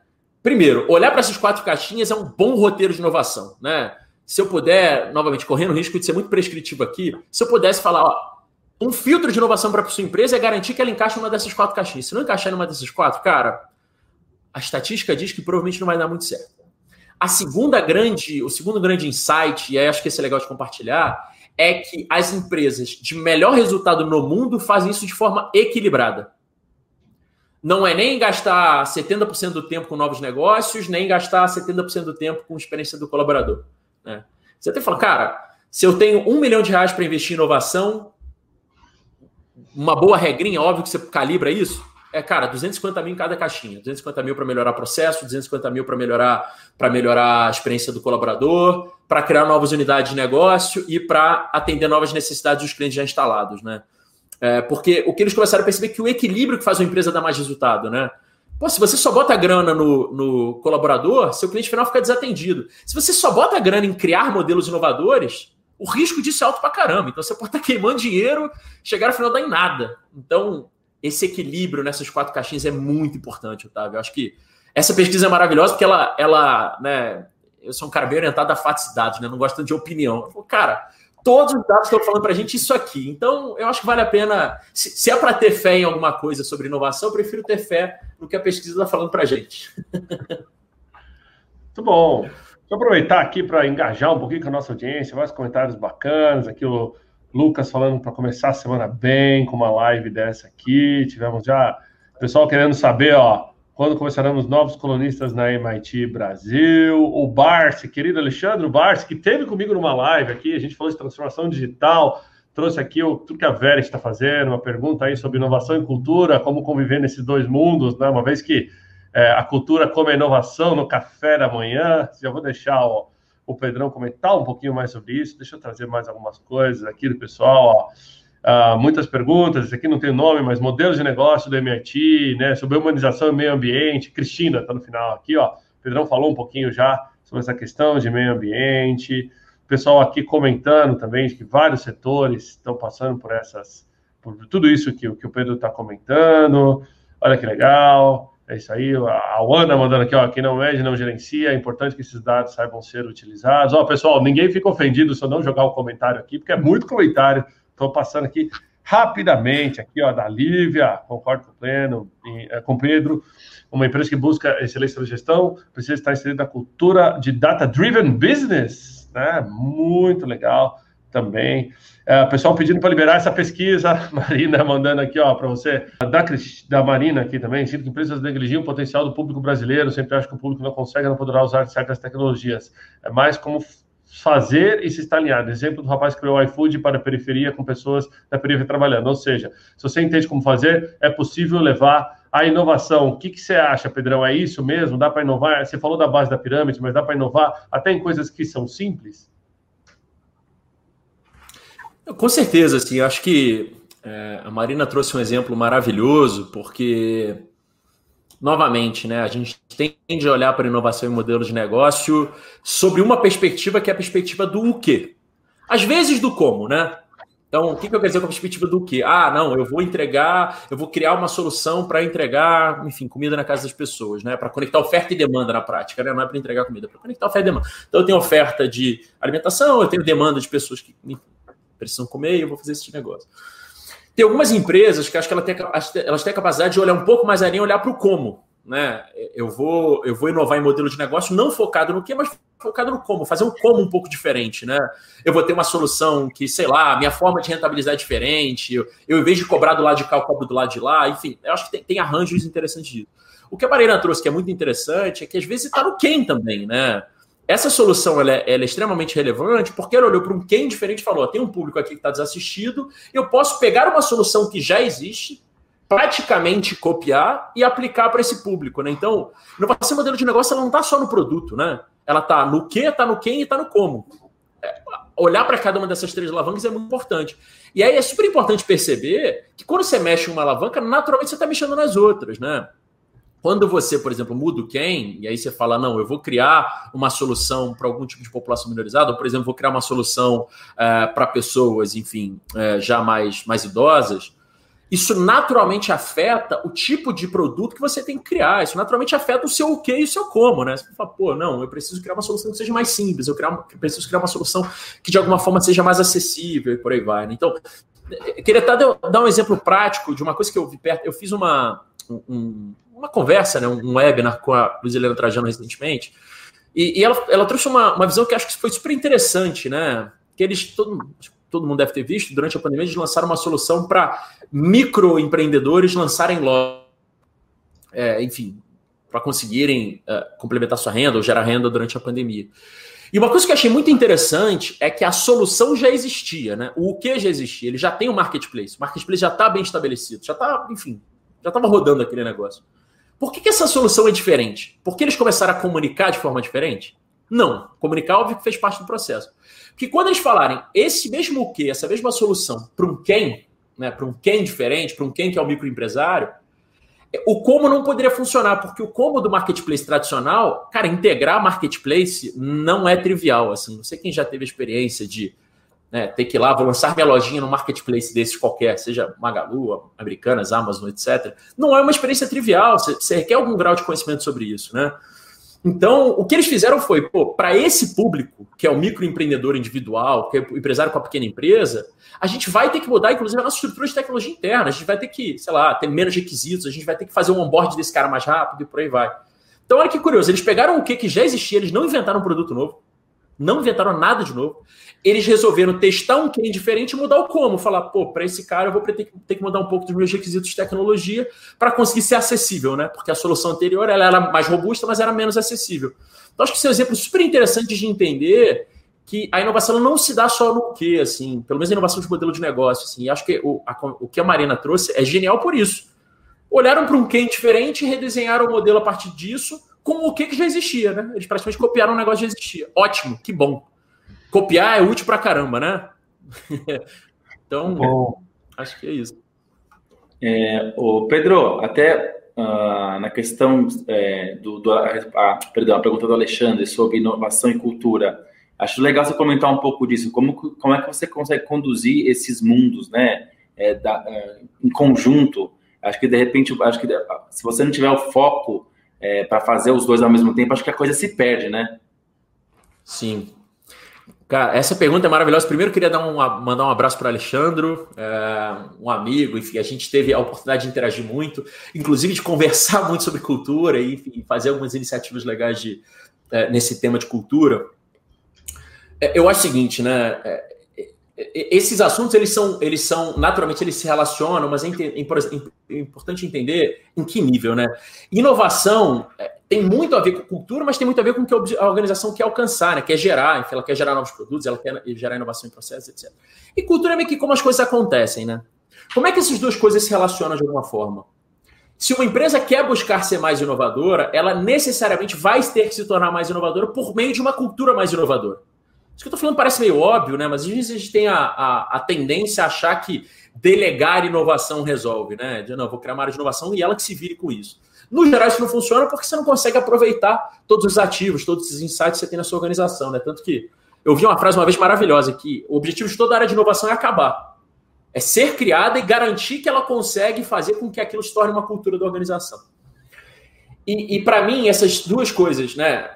Primeiro, olhar para essas quatro caixinhas é um bom roteiro de inovação, né? Se eu puder, novamente, correndo o risco de ser muito prescritivo aqui, se eu pudesse falar, ó, um filtro de inovação para a sua empresa é garantir que ela encaixe uma dessas quatro caixinhas. Se não encaixar em uma dessas quatro, cara, a estatística diz que provavelmente não vai dar muito certo. A segunda grande, o segundo grande insight, e acho que esse é legal de compartilhar, é que as empresas de melhor resultado no mundo fazem isso de forma equilibrada. Não é nem gastar 70% do tempo com novos negócios, nem gastar 70% do tempo com experiência do colaborador. Né? Você até fala, cara, se eu tenho um milhão de reais para investir em inovação, uma boa regrinha, óbvio que você calibra isso, é, cara, 250 mil em cada caixinha. 250 mil para melhorar processo, 250 mil para melhorar, melhorar a experiência do colaborador, para criar novas unidades de negócio e para atender novas necessidades dos clientes já instalados, né? É, porque o que eles começaram a perceber é que o equilíbrio que faz uma empresa dar mais resultado, né? Pô, se você só bota grana no, no colaborador, seu cliente final fica desatendido. Se você só bota grana em criar modelos inovadores, o risco disso é alto pra caramba. Então você pode estar queimando dinheiro, chegar no final dar em nada. Então, esse equilíbrio nessas quatro caixinhas é muito importante, Otávio. Eu acho que essa pesquisa é maravilhosa porque ela, ela né, eu sou um cara bem orientado a fatos e dados, né? Não gosto tanto de opinião. Falo, cara, todos os dados estão falando para a gente isso aqui. Então, eu acho que vale a pena. Se, se é para ter fé em alguma coisa sobre inovação, eu prefiro ter fé no que a pesquisa está falando para a gente. Muito bom. Deixa eu aproveitar aqui para engajar um pouquinho com a nossa audiência, mais comentários bacanas. Aqui o Lucas falando para começar a semana bem, com uma live dessa aqui. Tivemos já pessoal querendo saber, ó quando começaremos novos colunistas na MIT Brasil. O Barsi, querido Alexandre Barsi, que teve comigo numa live aqui, a gente falou de transformação digital, trouxe aqui o tudo que a Vera está fazendo, uma pergunta aí sobre inovação e cultura, como conviver nesses dois mundos, né? Uma vez que é, a cultura come a inovação no café da manhã. Já vou deixar ó, o Pedrão comentar um pouquinho mais sobre isso. Deixa eu trazer mais algumas coisas aqui do pessoal. Uh, muitas perguntas, esse aqui não tem nome, mas modelos de negócio do MIT, né, sobre humanização e meio ambiente. Cristina está no final aqui, ó. O Pedrão falou um pouquinho já sobre essa questão de meio ambiente. O pessoal aqui comentando também de que vários setores estão passando por essas, por tudo isso que, que o Pedro está comentando. Olha que legal. É isso aí, a Wanda mandando aqui, ó, quem não mede não gerencia, é importante que esses dados saibam ser utilizados. Ó, pessoal, ninguém fica ofendido se eu não jogar o comentário aqui, porque é muito comentário Estou passando aqui rapidamente, aqui, ó, da Lívia, concordo com o Pleno, e, é, com Pedro, uma empresa que busca excelência na gestão, precisa estar inserida na cultura de data-driven business, né? Muito legal também. É, pessoal pedindo para liberar essa pesquisa, Marina mandando aqui, ó, para você, da, da Marina aqui também, sinto que empresas negligiam o potencial do público brasileiro, sempre acho que o público não consegue, não poderá usar certas tecnologias. É mais como fazer e se estar alinhado. Exemplo do rapaz que criou o iFood para a periferia com pessoas da periferia trabalhando. Ou seja, se você entende como fazer, é possível levar a inovação. O que, que você acha, Pedrão? É isso mesmo? Dá para inovar? Você falou da base da pirâmide, mas dá para inovar até em coisas que são simples? Com certeza, assim, acho que é, a Marina trouxe um exemplo maravilhoso, porque novamente, né, a gente tende a olhar para inovação e modelo de negócio sobre uma perspectiva que é a perspectiva do o quê. Às vezes do como, né? Então, o que, eu quero dizer com a perspectiva do quê? Ah, não, eu vou entregar, eu vou criar uma solução para entregar, enfim, comida na casa das pessoas, né? Para conectar oferta e demanda na prática, né? Não é para entregar comida, é para conectar oferta e demanda. Então, eu tenho oferta de alimentação, eu tenho demanda de pessoas que precisam comer e eu vou fazer esse negócio. Tem algumas empresas que acho que elas têm, elas têm a capacidade de olhar um pouco mais além, olhar para o como. Né? Eu, vou, eu vou inovar em modelo de negócio não focado no que, mas focado no como, fazer um como um pouco diferente. Né? Eu vou ter uma solução que, sei lá, minha forma de rentabilizar é diferente, eu, eu em vez de cobrar do lado de cá, eu cobro do lado de lá, enfim, eu acho que tem, tem arranjos interessantes disso. O que a Marina trouxe que é muito interessante é que às vezes está no quem também, né? Essa solução ela é, ela é, extremamente relevante porque ela olhou para um quem diferente e falou: tem um público aqui que está desassistido, eu posso pegar uma solução que já existe, praticamente copiar e aplicar para esse público. Né? Então, inovação modelo de negócio ela não está só no produto, né? Ela está no que, está no quem e está no como. É, olhar para cada uma dessas três alavancas é muito importante. E aí é super importante perceber que quando você mexe em uma alavanca, naturalmente você está mexendo nas outras, né? Quando você, por exemplo, muda o quem, e aí você fala, não, eu vou criar uma solução para algum tipo de população minorizada, ou, por exemplo, vou criar uma solução é, para pessoas, enfim, é, já mais, mais idosas, isso naturalmente afeta o tipo de produto que você tem que criar. Isso naturalmente afeta o seu o que e o seu como, né? Você fala, pô, não, eu preciso criar uma solução que seja mais simples, eu, criar preciso criar uma solução que de alguma forma seja mais acessível e por aí vai. Né? Então, eu queria até dar um exemplo prático de uma coisa que eu vi perto. Eu fiz uma, um, uma conversa, né, um webinar com a Luiz Helena Trajano recentemente, e, e ela, ela, trouxe uma, uma visão que acho que foi super interessante, né? Que eles, todo, todo mundo deve ter visto, durante a pandemia, eles lançaram uma solução para microempreendedores lançarem lojas, é, enfim, para conseguirem é, complementar sua renda ou gerar renda durante a pandemia. E uma coisa que eu achei muito interessante é que a solução já existia, né? O que já existia? Ele já tem o um marketplace. O marketplace já está bem estabelecido, já está, enfim, já estava rodando aquele negócio. Por que, que essa solução é diferente? Porque eles começaram a comunicar de forma diferente? Não. Comunicar, óbvio que fez parte do processo. Porque quando eles falarem esse mesmo o que, essa mesma solução para um quem, né, para um quem diferente, para um quem que é o microempresário, o como não poderia funcionar, porque o como do marketplace tradicional, cara, integrar marketplace não é trivial. Assim, não sei quem já teve experiência de né, ter que ir lá, vou lançar minha lojinha no marketplace desses qualquer, seja Magalu, Americanas, Amazon, etc. Não é uma experiência trivial, você, requer algum grau de conhecimento sobre isso, né? Então, o que eles fizeram foi, pô, para esse público, que é o microempreendedor individual, que é o empresário com a pequena empresa, a gente vai ter que mudar, inclusive, a nossa estrutura de tecnologia interna. A gente vai ter que, sei lá, ter menos requisitos, a gente vai ter que fazer um onboard desse cara mais rápido e por aí vai. Então, olha que curioso, eles pegaram o que já existia, eles não inventaram um produto novo, não inventaram nada de novo. Eles resolveram testar um quem diferente e mudar o como. Falar, pô, para esse cara eu vou ter, que mudar um pouco dos meus requisitos de tecnologia para conseguir ser acessível, né? Porque a solução anterior ela era mais robusta, mas era menos acessível. Então, acho que esse é um exemplo super interessante de entender que a inovação não se dá só no que, assim, pelo menos a inovação de modelo de negócio, assim. E acho que o, a, o que a Marina trouxe é genial por isso. Olharam para um quem diferente redesenharam o modelo a partir disso com o que, que já existia, né? Eles praticamente copiaram um negócio que já existia. Ótimo, que bom. Copiar é útil pra caramba, né? então, bom. acho que é isso. É, o Pedro, até uh, na questão é, do, do a, perdão, a pergunta do Alexandre sobre inovação e cultura, acho legal você comentar um pouco disso. Como, como é que você consegue conduzir esses mundos, né? É, da, é, em conjunto. Acho que de repente, acho que se você não tiver o foco é, para fazer os dois ao mesmo tempo, acho que a coisa se perde, né? Sim. Cara, essa pergunta é maravilhosa. Primeiro, queria dar um, mandar um abraço para o Alexandro, é, um amigo. Enfim, a gente teve a oportunidade de interagir muito, inclusive de conversar muito sobre cultura e enfim, fazer algumas iniciativas legais de, é, nesse tema de cultura. É, eu acho o seguinte, né? Esses assuntos eles são, eles são naturalmente eles se relacionam, mas é, é importante entender em que nível, né? Inovação é, tem muito a ver com cultura, mas tem muito a ver com o que a organização quer alcançar, né? Quer gerar, ela quer gerar novos produtos, ela quer gerar inovação em processos, etc. E cultura é meio que como as coisas acontecem, né? Como é que essas duas coisas se relacionam de alguma forma? Se uma empresa quer buscar ser mais inovadora, ela necessariamente vai ter que se tornar mais inovadora por meio de uma cultura mais inovadora. Isso que eu estou falando parece meio óbvio, né? Mas às vezes a gente tem a, a, a, tendência a achar que delegar inovação resolve, né? De, não, vou criar uma área de inovação e ela que se vire com isso. No geral, isso não funciona porque você não consegue aproveitar todos os ativos, todos os insights que você tem na sua organização, né? Tanto que eu vi uma frase uma vez maravilhosa que o objetivo de toda área de inovação é acabar. É ser criada e garantir que ela consegue fazer com que aquilo se torne uma cultura da organização. E, e para mim, essas duas coisas, né?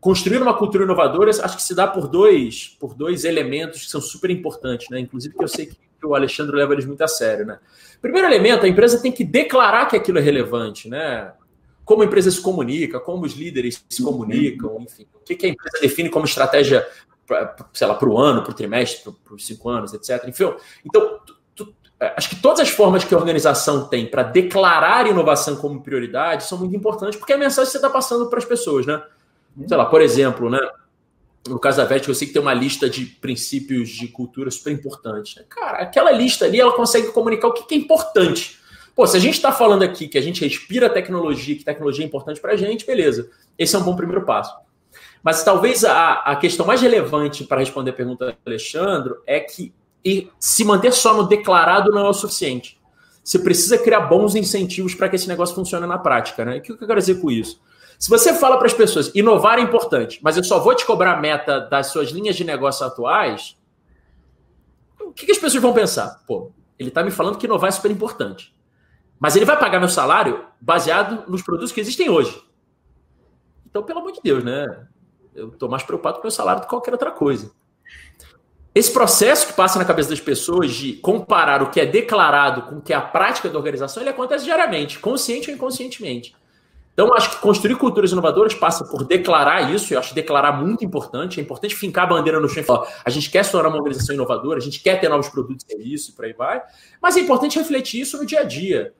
Construir uma cultura inovadora, acho que se dá por dois, por dois elementos que são super importantes, né? Inclusive que eu sei que o Alexandre leva eles muito a sério, né? Primeiro elemento, a empresa tem que declarar que aquilo é relevante, né? Como a empresa se comunica, como os líderes se comunicam, enfim, o que a empresa define como estratégia, sei lá, para o ano, para o trimestre, para os cinco anos, etc. Enfim, então, é, acho que todas as formas que a organização tem para declarar inovação como prioridade são muito importantes, porque é a mensagem que você está passando para as pessoas, né? Sei lá, por exemplo, né? No caso da VET, eu sei que tem uma lista de princípios de cultura super importante. Né? Cara, aquela lista ali, ela consegue comunicar o que, é importante. Pô, se a gente está falando aqui que a gente respira tecnologia, que tecnologia é importante para a gente, beleza. Esse é um bom primeiro passo. Mas talvez a, a questão mais relevante para responder a pergunta do Alexandre é que se manter só no declarado não é o suficiente. Você precisa criar bons incentivos para que esse negócio funcione na prática. Né? E o que eu quero dizer com isso? Se você fala para as pessoas, inovar é importante, mas eu só vou te cobrar a meta das suas linhas de negócio atuais, o que, que as pessoas vão pensar? Pô, ele está me falando que inovar é super importante. Mas ele vai pagar meu salário baseado nos produtos que existem hoje. Então, pelo amor de Deus, né? Eu estou mais preocupado com o meu salário do que qualquer outra coisa. Esse processo que passa na cabeça das pessoas de comparar o que é declarado com o que é a prática da organização, ele acontece diariamente, consciente ou inconscientemente. Então, acho que construir culturas inovadoras passa por declarar isso, eu acho declarar muito importante. É importante fincar a bandeira no chão e falar: a gente quer se tornar uma organização inovadora, a gente quer ter novos produtos e serviços e por aí vai. Mas é importante refletir isso no dia a dia.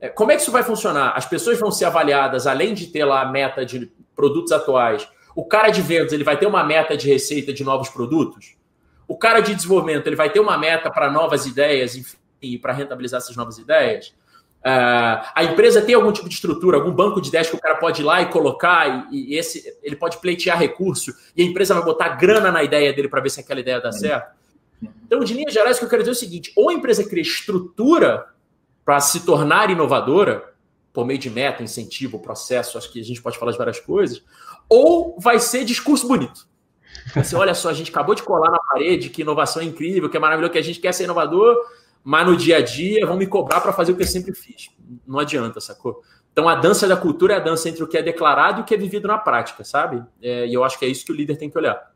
É, como é que isso vai funcionar? As pessoas vão ser avaliadas, além de ter lá a meta de produtos atuais, o cara de vendas ele vai ter uma meta de receita de novos produtos? O cara de desenvolvimento ele vai ter uma meta para novas ideias, enfim, para rentabilizar essas novas ideias? Uh, a empresa tem algum tipo de estrutura, algum banco de ideias que o cara pode ir lá e colocar, e, e, esse ele pode pleitear recurso, e a empresa vai botar grana na ideia dele para ver se aquela ideia dá certo. Então, de linhas gerais, o que eu quero dizer é o seguinte: ou a empresa cria estrutura para se tornar inovadora, por meio de meta, incentivo, processo, acho que a gente pode falar de várias coisas, ou vai ser discurso bonito. Assim, olha só, a gente acabou de colar na parede que inovação é incrível, que é maravilhoso, que a gente quer ser inovador, mas no dia a dia vão me cobrar para fazer o que eu sempre fiz. Não adianta, sacou? Então a dança da cultura é a dança entre o que é declarado e o que é vivido na prática, sabe? É, e eu acho que é isso que o líder tem que olhar.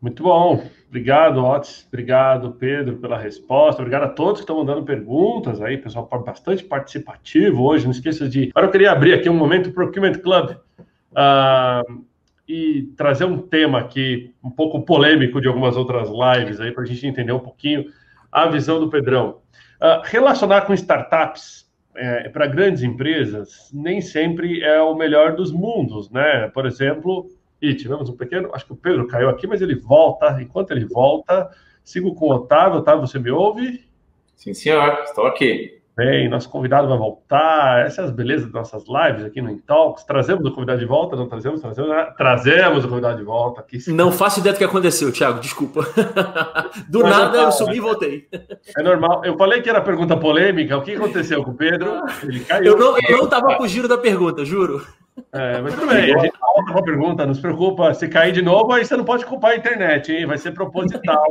Muito bom. Obrigado, Otis. Obrigado, Pedro, pela resposta. Obrigado a todos que estão mandando perguntas aí, pessoal, bastante participativo hoje. Não esqueça de. Agora eu queria abrir aqui um momento Procurement Club uh, e trazer um tema aqui um pouco polêmico de algumas outras lives aí, para a gente entender um pouquinho a visão do Pedrão. Uh, relacionar com startups é, para grandes empresas nem sempre é o melhor dos mundos, né? Por exemplo, e tivemos um pequeno. Acho que o Pedro caiu aqui, mas ele volta. Enquanto ele volta, sigo com o Otávio. Otávio, você me ouve? Sim, senhor, estou aqui. Bem, nosso convidado vai voltar. Essas são as belezas das nossas lives aqui no Intalks. Trazemos o convidado de volta? Não trazemos? Trazemos, né? trazemos o convidado de volta. Aqui. Não faço ideia do que aconteceu, Thiago, desculpa. Do Mas nada eu subi e voltei. É normal. Eu falei que era pergunta polêmica. O que aconteceu com o Pedro? Ele caiu. Eu não estava fugindo da pergunta, juro. É, mas tudo bem, a gente volta com a pergunta, não se preocupa. Se cair de novo, aí você não pode culpar a internet, hein? Vai ser proposital.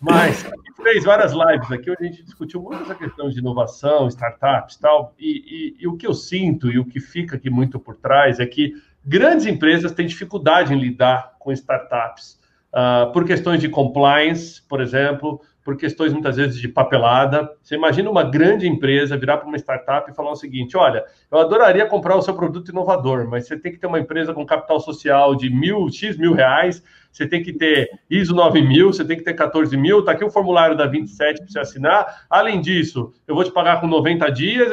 Mas a gente fez várias lives aqui onde a gente discutiu muito essa questão de inovação, startups tal. E, e, e o que eu sinto e o que fica aqui muito por trás é que grandes empresas têm dificuldade em lidar com startups. Uh, por questões de compliance, por exemplo, por questões muitas vezes de papelada. Você imagina uma grande empresa virar para uma startup e falar o seguinte: olha, eu adoraria comprar o seu produto inovador, mas você tem que ter uma empresa com capital social de mil, X mil reais, você tem que ter ISO 9000, você tem que ter 14 mil, está aqui o formulário da 27 para você assinar. Além disso, eu vou te pagar com 90 dias.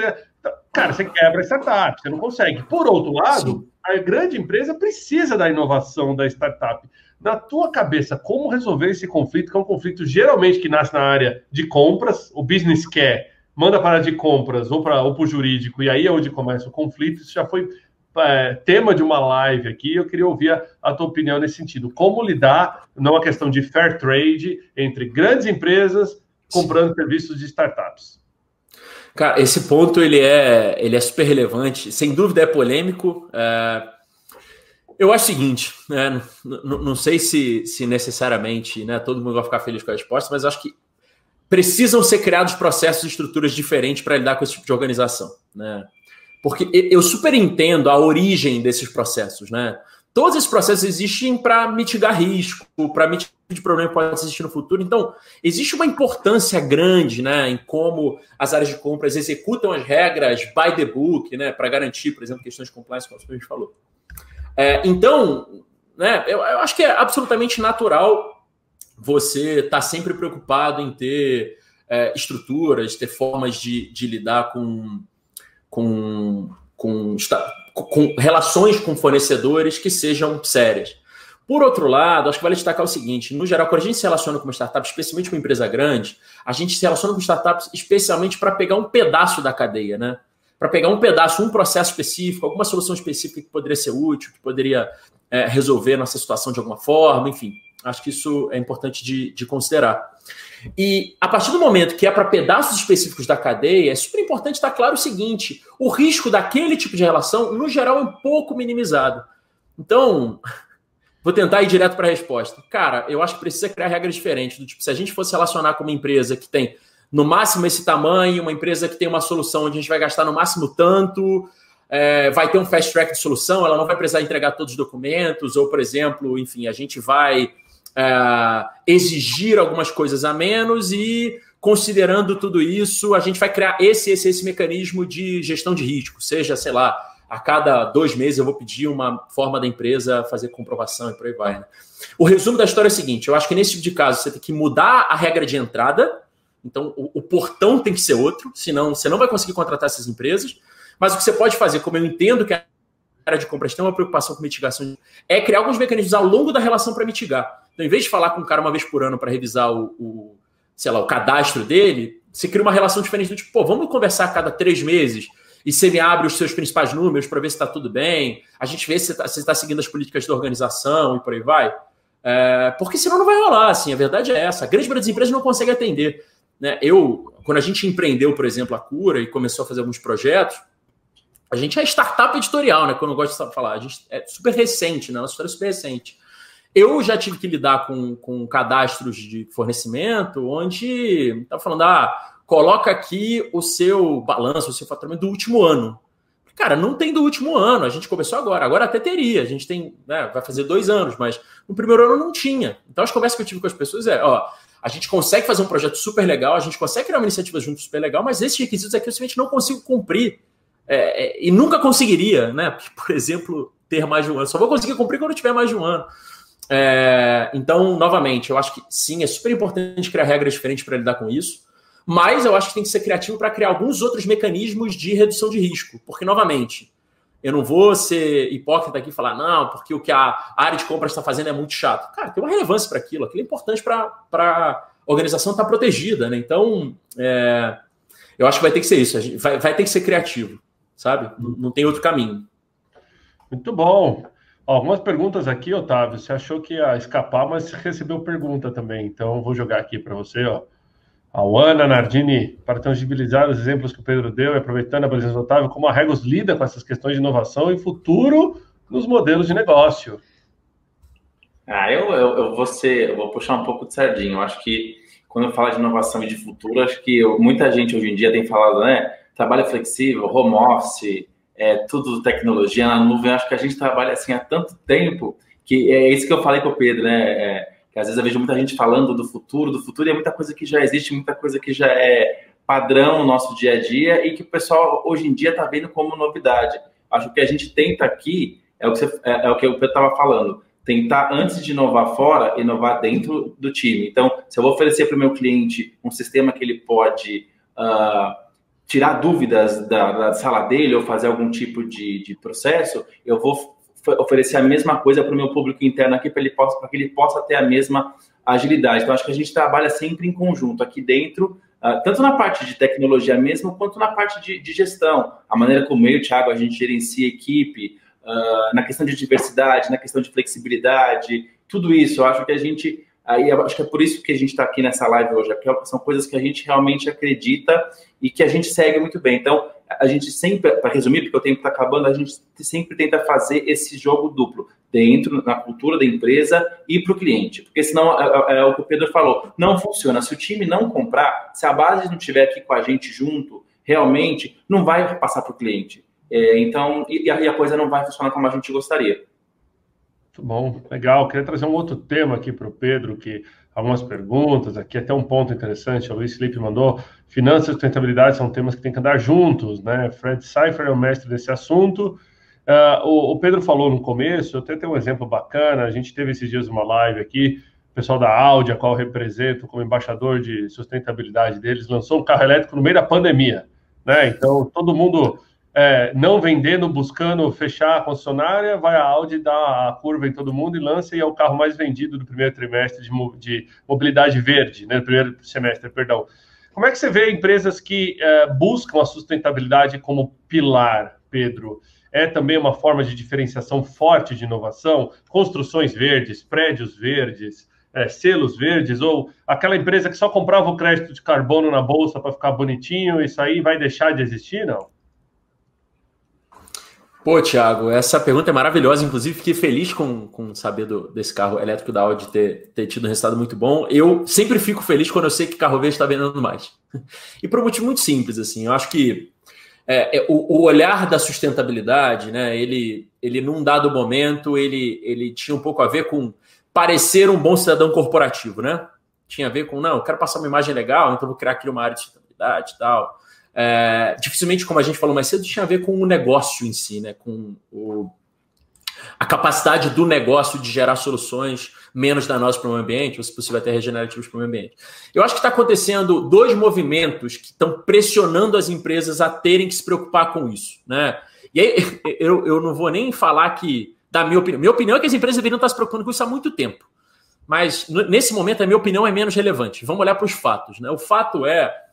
Cara, você quebra a startup, você não consegue. Por outro lado, Sim. a grande empresa precisa da inovação da startup na tua cabeça, como resolver esse conflito, que é um conflito geralmente que nasce na área de compras, o business quer, manda para de compras ou para o jurídico, e aí é onde começa o conflito. Isso já foi é, tema de uma live aqui, eu queria ouvir a, a, tua opinião nesse sentido. Como lidar numa questão de fair trade entre grandes empresas comprando Sim. serviços de startups? Cara, esse ponto ele é, ele é super relevante, sem dúvida é polêmico. É eu acho o seguinte, né? Não, sei se, se necessariamente né, todo mundo vai ficar feliz com a resposta, mas acho que precisam ser criados processos e estruturas diferentes para lidar com esse tipo de organização. Né? Porque eu super entendo a origem desses processos. Né? Todos esses processos existem para mitigar risco, para mitigar de problema que pode existir no futuro. Então, existe uma importância grande né, em como as áreas de compras executam as regras by the book, né, para garantir, por exemplo, questões de compliance, como a gente falou. É, então, né, eu, eu, acho que é absolutamente natural você estar tá sempre preocupado em ter é, estruturas, ter formas de, de lidar com, com, com, com relações com fornecedores que sejam sérias. Por outro lado, acho que vale destacar o seguinte: no geral, quando a gente se relaciona com uma startup, especialmente com uma empresa grande, a gente se relaciona com startups especialmente para pegar um pedaço da cadeia, né? para pegar um pedaço, um processo específico, alguma solução específica que poderia ser útil, que poderia é, resolver nossa situação de alguma forma, enfim. Acho que isso é importante de, de considerar. E a partir do momento que é para pedaços específicos da cadeia, é super importante estar claro o seguinte: o risco daquele tipo de relação, no geral, é um pouco minimizado. Então, vou tentar ir direto para a resposta. Cara, eu acho que precisa criar regras diferentes. Do tipo, se a gente fosse relacionar com uma empresa que tem no máximo esse tamanho, uma empresa que tem uma solução onde a gente vai gastar no máximo tanto, é, vai ter um fast track de solução, ela não vai precisar entregar todos os documentos, ou, por exemplo, enfim, a gente vai é, exigir algumas coisas a menos e, considerando tudo isso, a gente vai criar esse, esse, esse mecanismo de gestão de risco, seja, sei lá, a cada dois meses eu vou pedir uma forma da empresa fazer comprovação e por aí vai. Né? O resumo da história é o seguinte: eu acho que nesse tipo de caso você tem que mudar a regra de entrada então, o, o, portão tem que ser outro, senão você não vai conseguir contratar essas empresas. Mas o que você pode fazer, como eu entendo que a área de compras tem uma preocupação com mitigação, é criar alguns mecanismos ao longo da relação para mitigar. Então, em vez de falar com o cara uma vez por ano para revisar o, o, sei lá, o cadastro dele, você cria uma relação diferente do tipo, pô, vamos conversar a cada três meses e você me abre os seus principais números para ver se está tudo bem, a gente vê se você está tá seguindo as políticas da organização e por aí vai. É, porque senão não vai rolar, assim, a verdade é essa. A grande maioria das empresas não consegue atender. Né? Eu, quando a gente empreendeu, por exemplo, a Cura e começou a fazer alguns projetos, a gente é startup editorial, né? Quando eu gosto de falar, a gente é super recente, né? Nossa história é super recente. Eu já tive que lidar com, com cadastros de fornecimento onde tá falando, ah, coloca aqui o seu balanço, o seu faturamento do último ano. Cara, não tem do último ano, a gente começou agora. Agora até teria, a gente tem, né, vai fazer dois anos, mas no primeiro ano não tinha. Então as conversas que eu tive com as pessoas é, ó, a gente consegue fazer um projeto super legal, a gente consegue criar uma iniciativa junto super legal, mas esses requisitos aqui eu simplesmente não consigo cumprir. É, é, e nunca conseguiria, né? Por exemplo, ter mais de um ano. Só vou conseguir cumprir quando tiver mais de um ano. É, então, novamente, eu acho que sim, é super importante criar regras diferentes para lidar com isso. Mas eu acho que tem que ser criativo para criar alguns outros mecanismos de redução de risco. Porque, novamente, eu não vou ser hipócrita aqui e falar, não, porque o que a área de compras está fazendo é muito chato. Cara, tem uma relevância para aquilo. Aquilo é importante para a organização estar tá protegida. Né? Então, é, eu acho que vai ter que ser isso. Vai, vai ter que ser criativo, sabe? Não, não tem outro caminho. Muito bom. Algumas perguntas aqui, Otávio. Você achou que ia escapar, mas recebeu pergunta também. Então, vou jogar aqui para você. Ó. A Ana Nardini, para tangibilizar os exemplos que o Pedro deu e aproveitando a presença do Otávio, como a Regos lida com essas questões de inovação e futuro nos modelos de negócio. Ah, eu, eu, eu, vou, ser, eu vou puxar um pouco de sardinha. Eu acho que quando eu falo de inovação e de futuro, acho que eu, muita gente hoje em dia tem falado, né? Trabalho flexível, home office, é, tudo tecnologia na nuvem. Acho que a gente trabalha assim há tanto tempo que é isso que eu falei com o Pedro, né? É, que às vezes eu vejo muita gente falando do futuro, do futuro, e é muita coisa que já existe, muita coisa que já é padrão no nosso dia a dia e que o pessoal hoje em dia está vendo como novidade. Acho que a gente tenta aqui, é o que, você, é, é o, que o Pedro estava falando, tentar, antes de inovar fora, inovar dentro do time. Então, se eu vou oferecer para o meu cliente um sistema que ele pode uh, tirar dúvidas da, da, sala dele ou fazer algum tipo de, de processo, eu vou oferecer a mesma coisa para o meu público interno aqui para que ele possa ter a mesma agilidade. Então acho que a gente trabalha sempre em conjunto aqui dentro, uh, tanto na parte de tecnologia mesmo quanto na parte de, de, gestão, a maneira como eu o Thiago a gente gerencia a equipe, uh, na questão de diversidade, na questão de flexibilidade, tudo isso. Eu acho que a gente Aí acho que é por isso que a gente está aqui nessa live hoje, porque são coisas que a gente realmente acredita e que a gente segue muito bem. Então, a gente sempre, para resumir, porque o tempo está acabando, a gente sempre tenta fazer esse jogo duplo dentro, na cultura da empresa e para o cliente. Porque senão, é, é, é, o que o Pedro falou, não funciona. Se o time não comprar, se a base não estiver aqui com a gente junto, realmente, não vai passar para o cliente. É, então, e, e a coisa não vai funcionar como a gente gostaria. Muito bom, legal. Queria trazer um outro tema aqui para o Pedro, que algumas perguntas aqui, até um ponto interessante, o Luiz Felipe mandou, finanças e sustentabilidade são temas que têm que andar juntos, né? Fred Seifer é o mestre desse assunto. Uh, o, o, Pedro falou no começo, eu até tenho um exemplo bacana, a gente teve esses dias uma live aqui, o pessoal da Audi, a qual eu represento como embaixador de sustentabilidade deles, lançou um carro elétrico no meio da pandemia, né? Então, todo mundo é, não vendendo, buscando fechar a concessionária, vai a Audi, dá a curva em todo mundo e lança e é o carro mais vendido do primeiro trimestre de, de mobilidade verde, né, primeiro semestre, perdão. Como é que você vê empresas que é, buscam a sustentabilidade como pilar, Pedro? É também uma forma de diferenciação forte de inovação? Construções verdes, prédios verdes, é, selos verdes, ou aquela empresa que só comprava o crédito de carbono na bolsa para ficar bonitinho, isso aí vai deixar de existir, não? Pô, Thiago, essa pergunta é maravilhosa. Inclusive, fiquei feliz com, com saber do, desse carro elétrico da Audi ter, ter tido um resultado muito bom. Eu sempre fico feliz quando eu sei que carro verde está vendendo mais. E por um motivo muito simples, assim. Eu acho que é, é, o, o, olhar da sustentabilidade, né? Ele, ele num dado momento, ele, ele tinha um pouco a ver com parecer um bom cidadão corporativo, né? Tinha a ver com, não, eu quero passar uma imagem legal, então vou criar aqui uma área de sustentabilidade e tal é, dificilmente, como a gente falou mais cedo, tinha a ver com o negócio em si, né? com o, a capacidade do negócio de gerar soluções menos danosas para o meio ambiente, ou se possível até regenerativos para o meio ambiente. Eu acho que está acontecendo dois movimentos que estão pressionando as empresas a terem que se preocupar com isso. Né? E aí eu, eu não vou nem falar que, da minha opinião, minha opinião é que as empresas deveriam estar se preocupando com isso há muito tempo. Mas nesse momento a minha opinião é menos relevante. Vamos olhar para os fatos. Né? O fato é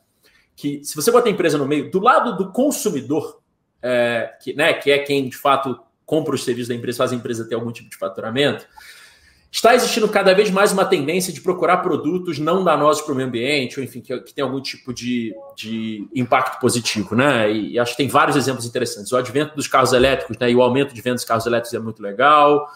que se você botar a empresa no meio, do lado do consumidor, é, que, né, que é quem de fato compra os serviços da empresa, faz a empresa ter algum tipo de faturamento, está existindo cada vez mais uma tendência de procurar produtos não danosos para o meio ambiente, ou enfim, que, que tem algum tipo de, de impacto positivo, né? E, e, acho que tem vários exemplos interessantes. O advento dos carros elétricos né, e o aumento de vendas de carros elétricos é muito legal.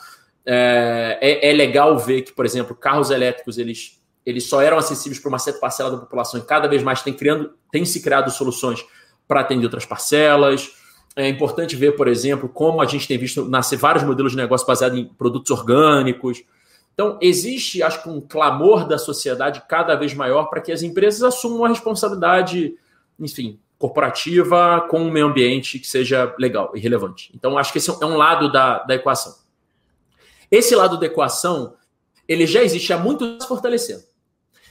é, é, é, legal ver que, por exemplo, carros elétricos eles, eles só eram acessíveis para uma certa parcela da população e cada vez mais tem, criando, tem se criado soluções para atender outras parcelas. É importante ver, por exemplo, como a gente tem visto nascer vários modelos de negócio baseados em produtos orgânicos. Então, existe, acho que, um clamor da sociedade cada vez maior para que as empresas assumam uma responsabilidade, enfim, corporativa com um meio ambiente que seja legal e relevante. Então, acho que esse é um lado da, da equação. Esse lado da equação, ele já existe há muito tempo fortalecendo.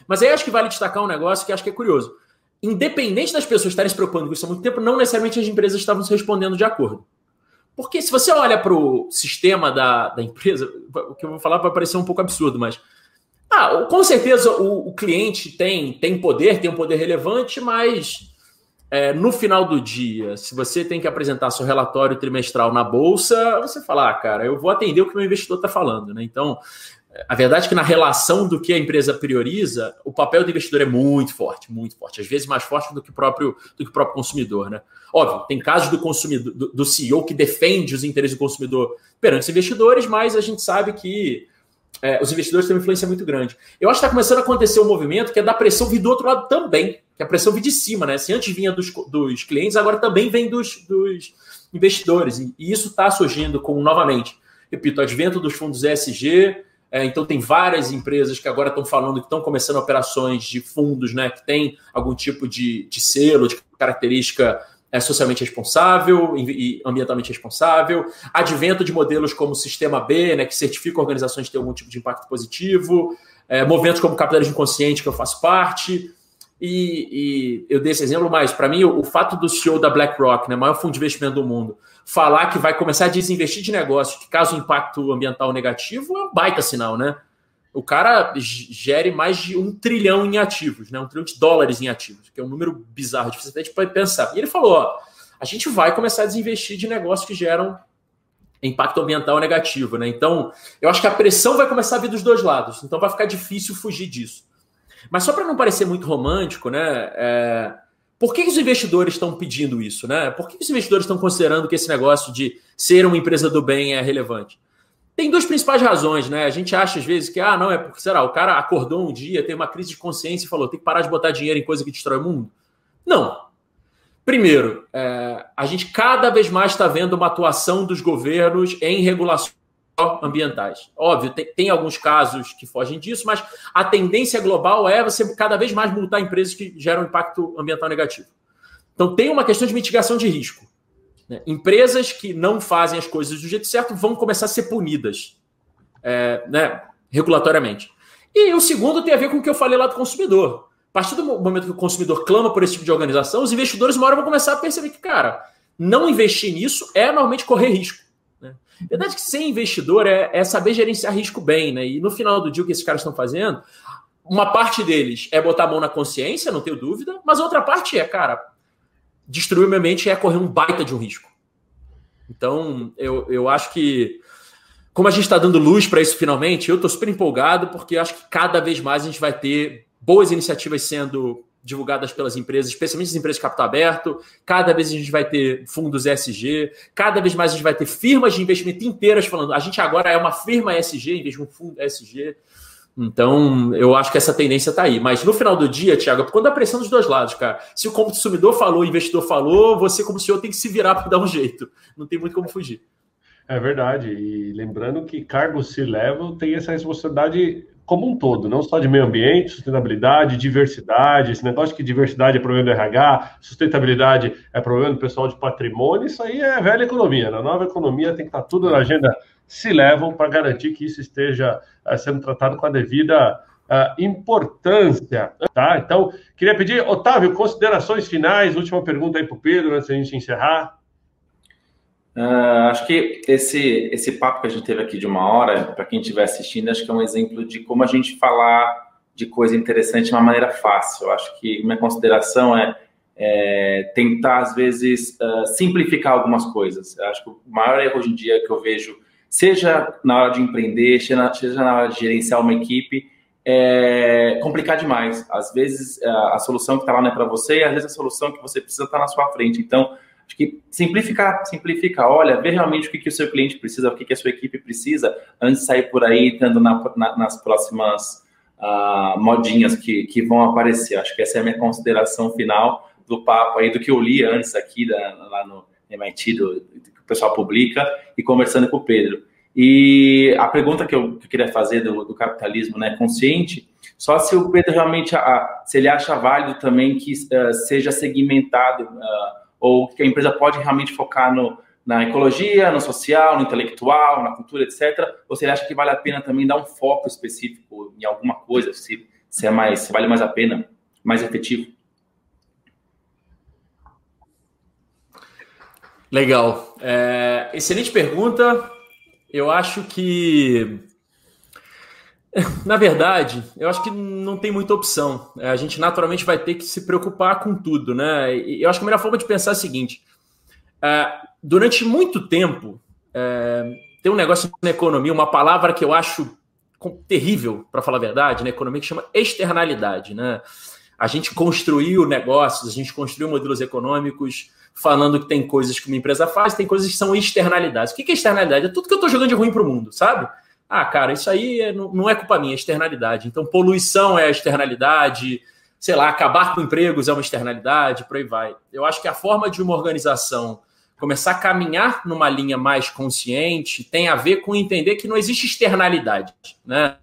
Mas aí acho que vale destacar um negócio que acho que é curioso. Independente das pessoas estarem se preocupando com isso há muito tempo, não necessariamente as empresas estavam se respondendo de acordo. Porque se você olha para o sistema da, da empresa, o que eu vou falar vai parecer um pouco absurdo, mas ah, com certeza o, o cliente tem, tem poder, tem um poder relevante, mas é, no final do dia, se você tem que apresentar seu relatório trimestral na bolsa, você fala, ah, cara, eu vou atender o que o meu investidor está falando, né? Então, a verdade é que na relação do que a empresa prioriza, o papel do investidor é muito forte, muito forte, às vezes mais forte do que o próprio, do que o próprio consumidor, né? Óbvio, tem casos do consumidor, do, do CEO que defende os interesses do consumidor perante os investidores, mas a gente sabe que é, os investidores têm uma influência muito grande. Eu acho que está começando a acontecer um movimento que é da pressão vir do outro lado também, que a pressão vir de cima, né? Se antes vinha dos, dos clientes, agora também vem dos, dos investidores. E, e isso está surgindo com, novamente, repito, advento dos fundos ESG. É, então, tem várias empresas que agora estão falando que estão começando operações de fundos, né? Que tem algum tipo de, de selo, de característica é socialmente responsável e ambientalmente responsável, advento de modelos como o Sistema B, né, que certifica organizações que têm algum tipo de impacto positivo, é, movimentos como capitalismo consciente, que eu faço parte, e, e eu dei esse exemplo, mas para mim o, o, fato do CEO da BlackRock, né, maior fundo de investimento do mundo, falar que vai começar a desinvestir de negócio que causa um impacto ambiental negativo é um baita sinal, né? o cara gere mais de um trilhão em ativos, né? Um trilhão de dólares em ativos, que é um número bizarro, difícil até de pensar. E ele falou: ó, a gente vai começar a desinvestir de negócios que geram impacto ambiental negativo, né? Então, eu acho que a pressão vai começar a vir dos dois lados, então vai ficar difícil fugir disso. Mas só para não parecer muito romântico, né? É... Por que os investidores estão pedindo isso, né? Por que os investidores estão considerando que esse negócio de ser uma empresa do bem é relevante? Tem duas principais razões, né? A gente acha às vezes que, ah, não, é porque, será, o cara acordou um dia, tem uma crise de consciência e falou, tem que parar de botar dinheiro em coisa que destrói o mundo. Não. Primeiro, é, a gente cada vez mais está vendo uma atuação dos governos em regulações ambientais. Óbvio, tem, tem, alguns casos que fogem disso, mas a tendência global é você cada vez mais multar empresas que geram impacto ambiental negativo. Então tem uma questão de mitigação de risco. Né? Empresas que não fazem as coisas do jeito certo vão começar a ser punidas é, né, regulatoriamente. E o segundo tem a ver com o que eu falei lá do consumidor. A partir do momento que o consumidor clama por esse tipo de organização, os investidores uma hora vão começar a perceber que, cara, não investir nisso é normalmente correr risco. Verdade que ser investidor é, é, saber gerenciar risco bem, né? E no final do dia, o que esses caras estão fazendo, uma parte deles é botar a mão na consciência, não tenho dúvida, mas outra parte é, cara, destruir o meio ambiente é correr um baita de um risco. Então, eu, eu acho que, como a gente está dando luz para isso finalmente, eu estou super empolgado, porque acho que cada vez mais a gente vai ter boas iniciativas sendo divulgadas pelas empresas, especialmente as empresas de capital aberto. Cada vez a gente vai ter fundos ESG, cada vez mais a gente vai ter firmas de investimento inteiras falando. A gente agora é uma firma ESG em vez de um fundo ESG. Então, eu acho que essa tendência está aí. Mas no final do dia, Tiago, quando a pressão dos dois lados, cara. Se o consumidor falou, o investidor falou, você, como senhor, tem que se virar para dar um jeito. Não tem muito como fugir. É verdade. E lembrando que cargo C-level tem essa responsabilidade como um todo, não só de meio ambiente, sustentabilidade, diversidade, esse negócio que diversidade é problema do RH, sustentabilidade é problema do pessoal de patrimônio, isso aí é velha economia. Na nova economia tem que estar tudo na agenda se levam para garantir que isso esteja uh, sendo tratado com a devida uh, importância. Tá? Então, queria pedir, Otávio, considerações finais, última pergunta aí para o Pedro, antes da gente encerrar. Uh, acho que esse, esse papo que a gente teve aqui de uma hora, para quem estiver assistindo, acho que é um exemplo de como a gente falar de coisa interessante de uma maneira fácil. Acho que minha consideração é, é tentar, às vezes, uh, simplificar algumas coisas. Acho que o maior erro hoje em dia que eu vejo seja na hora de empreender, seja na hora de gerenciar uma equipe, é complicar demais. Às vezes a, solução que está lá não é para você, e às vezes a solução que você precisa está na sua frente. Então, Acho que simplificar, simplificar. Olha, ver realmente o que, que o seu cliente precisa, o que, que a sua equipe precisa, antes de sair por aí, estando na, na, nas próximas uh, modinhas que, que vão aparecer. Acho que essa é a minha consideração final do papo aí, do que eu li antes aqui da, lá no MIT, do, que o pessoal publica, e conversando com o Pedro. E a pergunta que eu, que eu queria fazer do, do, capitalismo né, consciente, só se o Pedro realmente, a, se ele acha válido também que uh, seja segmentado, ou que a empresa pode realmente focar no, na ecologia, no social, no intelectual, na cultura, etc. Ou ele acha que vale a pena também dar um foco específico em alguma coisa, se, se é mais, se vale mais a pena, mais efetivo? Legal. É, excelente pergunta. Eu acho que, na verdade, eu acho que não tem muita opção. É, a gente naturalmente vai ter que se preocupar com tudo, né? Eu acho que a melhor forma de pensar é a seguinte: é, durante muito tempo, é, tem um negócio na economia, uma palavra que eu acho terrível, para falar a verdade, na economia, que chama externalidade, né? A gente construiu negócios, a gente construiu modelos econômicos falando que tem coisas que uma empresa faz, tem coisas que são externalidades. O que é externalidade? É tudo que eu estou jogando de ruim para o mundo, sabe? Ah, cara, isso aí é, não é culpa minha, é externalidade. Então, poluição é externalidade, sei lá, acabar com empregos é uma externalidade, por aí vai. Eu acho que a forma de uma organização começar a caminhar numa linha mais consciente tem a ver com entender que não existe externalidade, né?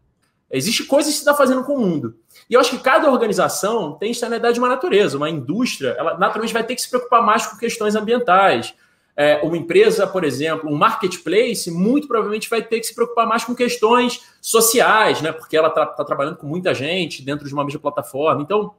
Existe coisas que se está fazendo com o mundo. E eu acho que cada organização tem externalidade de uma natureza. Uma indústria, ela naturalmente vai ter que se preocupar mais com questões ambientais. É, uma empresa, por exemplo, um marketplace, muito provavelmente vai ter que se preocupar mais com questões sociais, né? Porque ela está tá trabalhando com muita gente dentro de uma mesma plataforma. Então,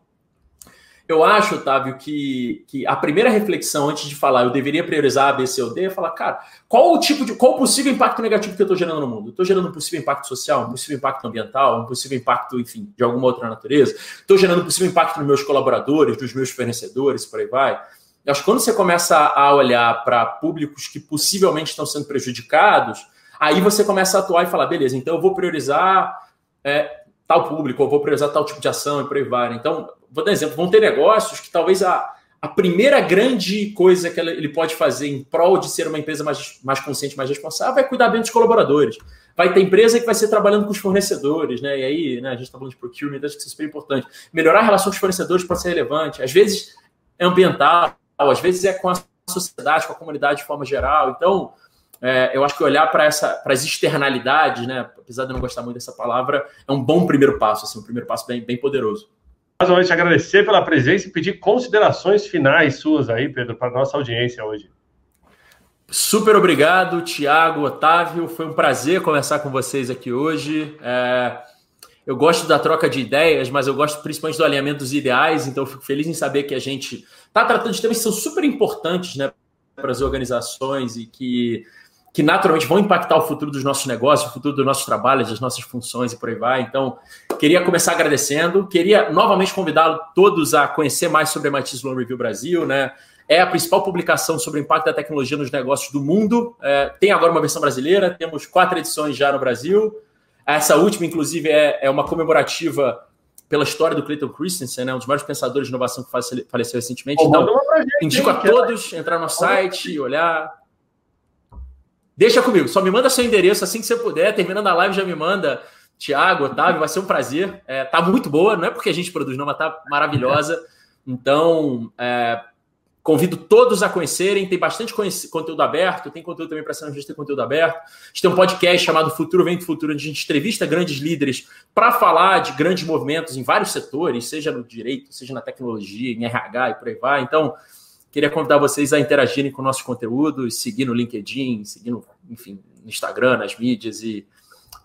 eu acho, Otávio, que, que a primeira reflexão antes de falar eu deveria priorizar A, B, C ou D é falar, cara, qual o tipo de. qual o possível impacto negativo que eu estou gerando no mundo? Estou gerando um possível impacto social, um possível impacto ambiental, um possível impacto, enfim, de alguma outra natureza? Estou gerando um possível impacto nos meus colaboradores, nos meus fornecedores, por aí vai. Eu acho que quando você começa a olhar para públicos que possivelmente estão sendo prejudicados, aí você começa a atuar e falar, beleza, então eu vou priorizar. É, tal público, ou vou priorizar tal tipo de ação e por aí vai. Então, vou dar exemplo, vão ter negócios que talvez a, a primeira grande coisa que ele pode fazer em prol de ser uma empresa mais, mais consciente, mais responsável, é cuidar bem dos colaboradores. Vai ter empresa que vai ser trabalhando com os fornecedores, né? E aí, né, a gente está falando de procurement, acho que isso é super importante. Melhorar a relação com os fornecedores pode ser relevante. Às vezes é ambiental, às vezes é com a sociedade, com a comunidade de forma geral. Então, é, eu acho que olhar para as externalidades, né, apesar de eu não gostar muito dessa palavra, é um bom primeiro passo, assim, um primeiro passo bem, bem poderoso. Mais uma vez, te agradecer pela presença e pedir considerações finais suas aí, Pedro, para a nossa audiência hoje. Super obrigado, Tiago, Otávio. Foi um prazer conversar com vocês aqui hoje. É, eu gosto da troca de ideias, mas eu gosto principalmente do alinhamento dos ideais, então fico feliz em saber que a gente está tratando de temas que são super importantes né, para as organizações e que que naturalmente vão impactar o futuro dos nossos negócios, o futuro dos nossos trabalhos, das nossas funções e por aí vai. Então, queria começar agradecendo, queria novamente convidá-los todos a conhecer mais sobre a MIT Sloan Review Brasil, né? É a principal publicação sobre o impacto da tecnologia nos negócios do mundo. É, tem agora uma versão brasileira, temos quatro edições já no Brasil. Essa última, inclusive, é, é uma comemorativa pela história do Clayton Christensen, né, um dos maiores pensadores de inovação que faleceu recentemente. Então, indico a todos entrar no site, olhar. Deixa comigo, só me manda seu endereço assim que você puder. Terminando a live, já me manda. Tiago, Otávio, vai ser um prazer. É, tá muito boa, não é porque a gente produz, não, mas tá maravilhosa. Então, é, convido todos a conhecerem. Tem bastante conteúdo aberto, tem conteúdo também para ser tem conteúdo aberto. A gente tem um podcast chamado Futuro Vem do Futuro, onde a gente entrevista grandes líderes para falar de grandes movimentos em vários setores, seja no direito, seja na tecnologia, em RH e por aí vai. Então, Queria convidar vocês a interagirem com nossos conteúdos, seguir no LinkedIn, seguir no, enfim, no Instagram, nas mídias e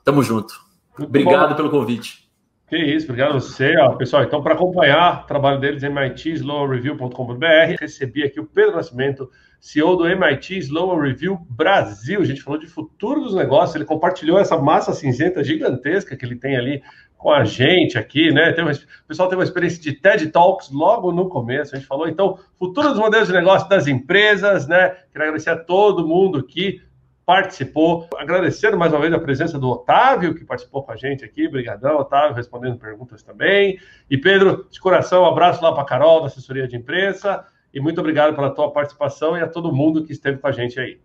tamo junto. Muito obrigado bom. pelo convite. Que isso, obrigado a você. Ó, pessoal, então, para acompanhar o trabalho deles, mitslowreview.com.br, recebi aqui o Pedro Nascimento, CEO do MIT Slow Review Brasil. A gente falou de futuro dos negócios, ele compartilhou essa massa cinzenta gigantesca que ele tem ali com a gente aqui, né? Uma, o pessoal teve uma experiência de TED Talks logo no começo. A gente falou, então, futuro dos modelos de negócio das empresas, né? Quero agradecer a todo mundo que participou. Agradecendo mais uma vez a presença do Otávio, que participou com a gente aqui. Obrigadão, Otávio, respondendo perguntas também. E Pedro, de coração, um abraço lá para a Carol, da assessoria de imprensa. E muito obrigado pela tua participação e a todo mundo que esteve com a gente aí.